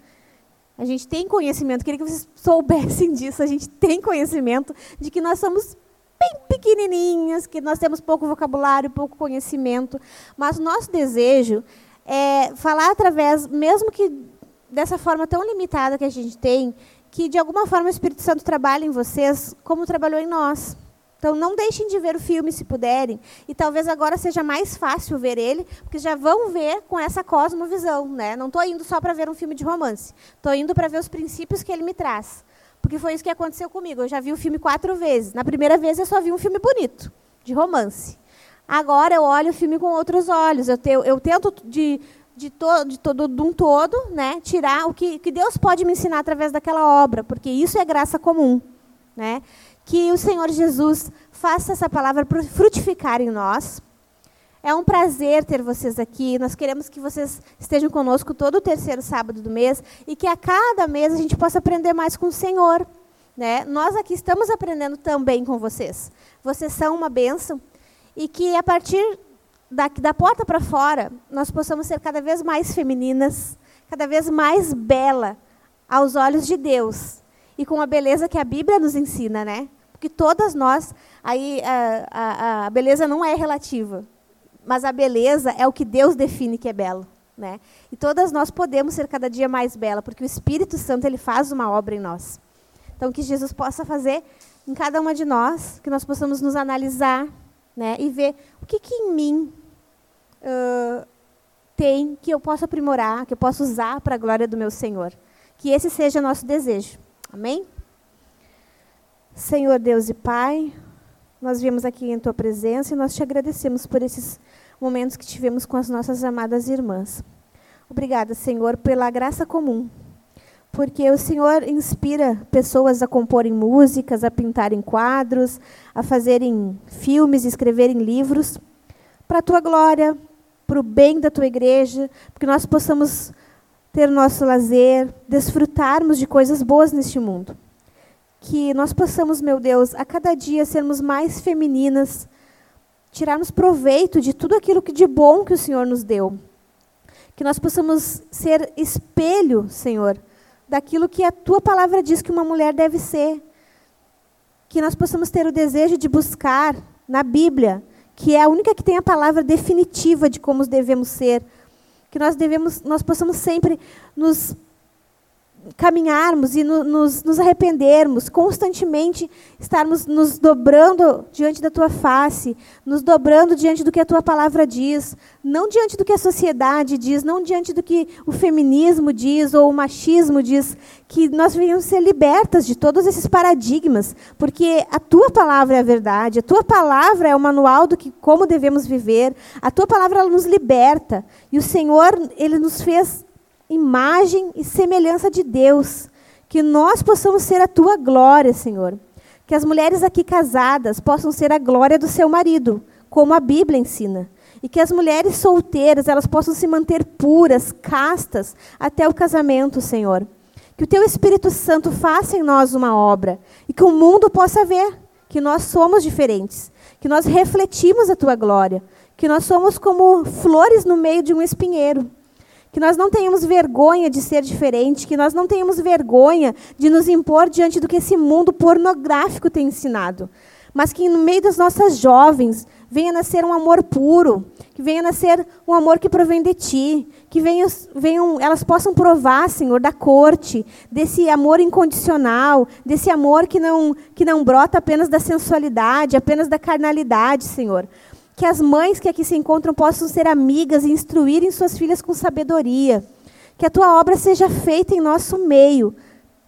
A gente tem conhecimento, queria que vocês soubessem [LAUGHS] disso, a gente tem conhecimento de que nós somos bem pequenininhas, que nós temos pouco vocabulário, pouco conhecimento, mas nosso desejo é falar através, mesmo que dessa forma tão limitada que a gente tem, que de alguma forma o Espírito Santo trabalha em vocês como trabalhou em nós. Então não deixem de ver o filme se puderem, e talvez agora seja mais fácil ver ele, porque já vão ver com essa cosmovisão, né? Não estou indo só para ver um filme de romance, estou indo para ver os princípios que ele me traz. Porque foi isso que aconteceu comigo. Eu já vi o filme quatro vezes. Na primeira vez eu só vi um filme bonito, de romance. Agora eu olho o filme com outros olhos. Eu, te, eu tento de, de, to, de, todo, de um todo, né, tirar o que, que Deus pode me ensinar através daquela obra, porque isso é graça comum. Né? Que o Senhor Jesus faça essa palavra frutificar em nós. É um prazer ter vocês aqui. Nós queremos que vocês estejam conosco todo o terceiro sábado do mês e que a cada mês a gente possa aprender mais com o Senhor. Né? Nós aqui estamos aprendendo também com vocês. Vocês são uma bênção e que a partir da, da porta para fora nós possamos ser cada vez mais femininas, cada vez mais bela aos olhos de Deus e com a beleza que a Bíblia nos ensina, né? Porque todas nós, aí a, a, a beleza não é relativa, mas a beleza é o que Deus define que é belo. Né? E todas nós podemos ser cada dia mais bela, porque o Espírito Santo ele faz uma obra em nós. Então, que Jesus possa fazer em cada uma de nós, que nós possamos nos analisar, né, e ver o que, que em mim uh, tem que eu possa aprimorar, que eu possa usar para a glória do meu Senhor. Que esse seja nosso desejo. Amém? Senhor Deus e Pai, nós viemos aqui em Tua presença e nós te agradecemos por esses momentos que tivemos com as nossas amadas irmãs. Obrigada, Senhor, pela graça comum porque o Senhor inspira pessoas a comporem músicas, a pintarem quadros, a fazerem filmes, escreverem livros, para a tua glória, para o bem da tua igreja, porque nós possamos ter nosso lazer, desfrutarmos de coisas boas neste mundo. Que nós possamos, meu Deus, a cada dia sermos mais femininas, tirarmos proveito de tudo aquilo que de bom que o Senhor nos deu. Que nós possamos ser espelho, Senhor, daquilo que a tua palavra diz que uma mulher deve ser. Que nós possamos ter o desejo de buscar na Bíblia, que é a única que tem a palavra definitiva de como devemos ser. Que nós devemos, nós possamos sempre nos caminharmos e no, nos, nos arrependermos, constantemente estarmos nos dobrando diante da tua face, nos dobrando diante do que a tua palavra diz, não diante do que a sociedade diz, não diante do que o feminismo diz ou o machismo diz, que nós venhamos ser libertas de todos esses paradigmas, porque a tua palavra é a verdade, a tua palavra é o manual do que como devemos viver, a tua palavra nos liberta. E o Senhor, ele nos fez imagem e semelhança de Deus. Que nós possamos ser a tua glória, Senhor. Que as mulheres aqui casadas possam ser a glória do seu marido, como a Bíblia ensina. E que as mulheres solteiras, elas possam se manter puras, castas, até o casamento, Senhor. Que o teu Espírito Santo faça em nós uma obra e que o mundo possa ver que nós somos diferentes, que nós refletimos a tua glória, que nós somos como flores no meio de um espinheiro que nós não tenhamos vergonha de ser diferente, que nós não tenhamos vergonha de nos impor diante do que esse mundo pornográfico tem ensinado, mas que no meio das nossas jovens venha nascer um amor puro, que venha nascer um amor que provém de ti, que venham, elas possam provar, Senhor, da corte, desse amor incondicional, desse amor que não, que não brota apenas da sensualidade, apenas da carnalidade, Senhor, que as mães que aqui se encontram possam ser amigas e instruírem suas filhas com sabedoria. Que a tua obra seja feita em nosso meio.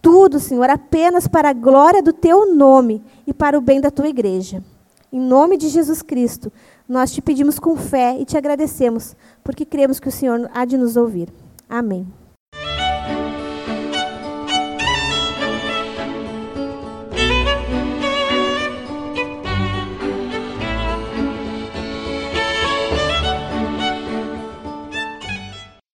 Tudo, Senhor, apenas para a glória do teu nome e para o bem da tua igreja. Em nome de Jesus Cristo, nós te pedimos com fé e te agradecemos, porque cremos que o Senhor há de nos ouvir. Amém.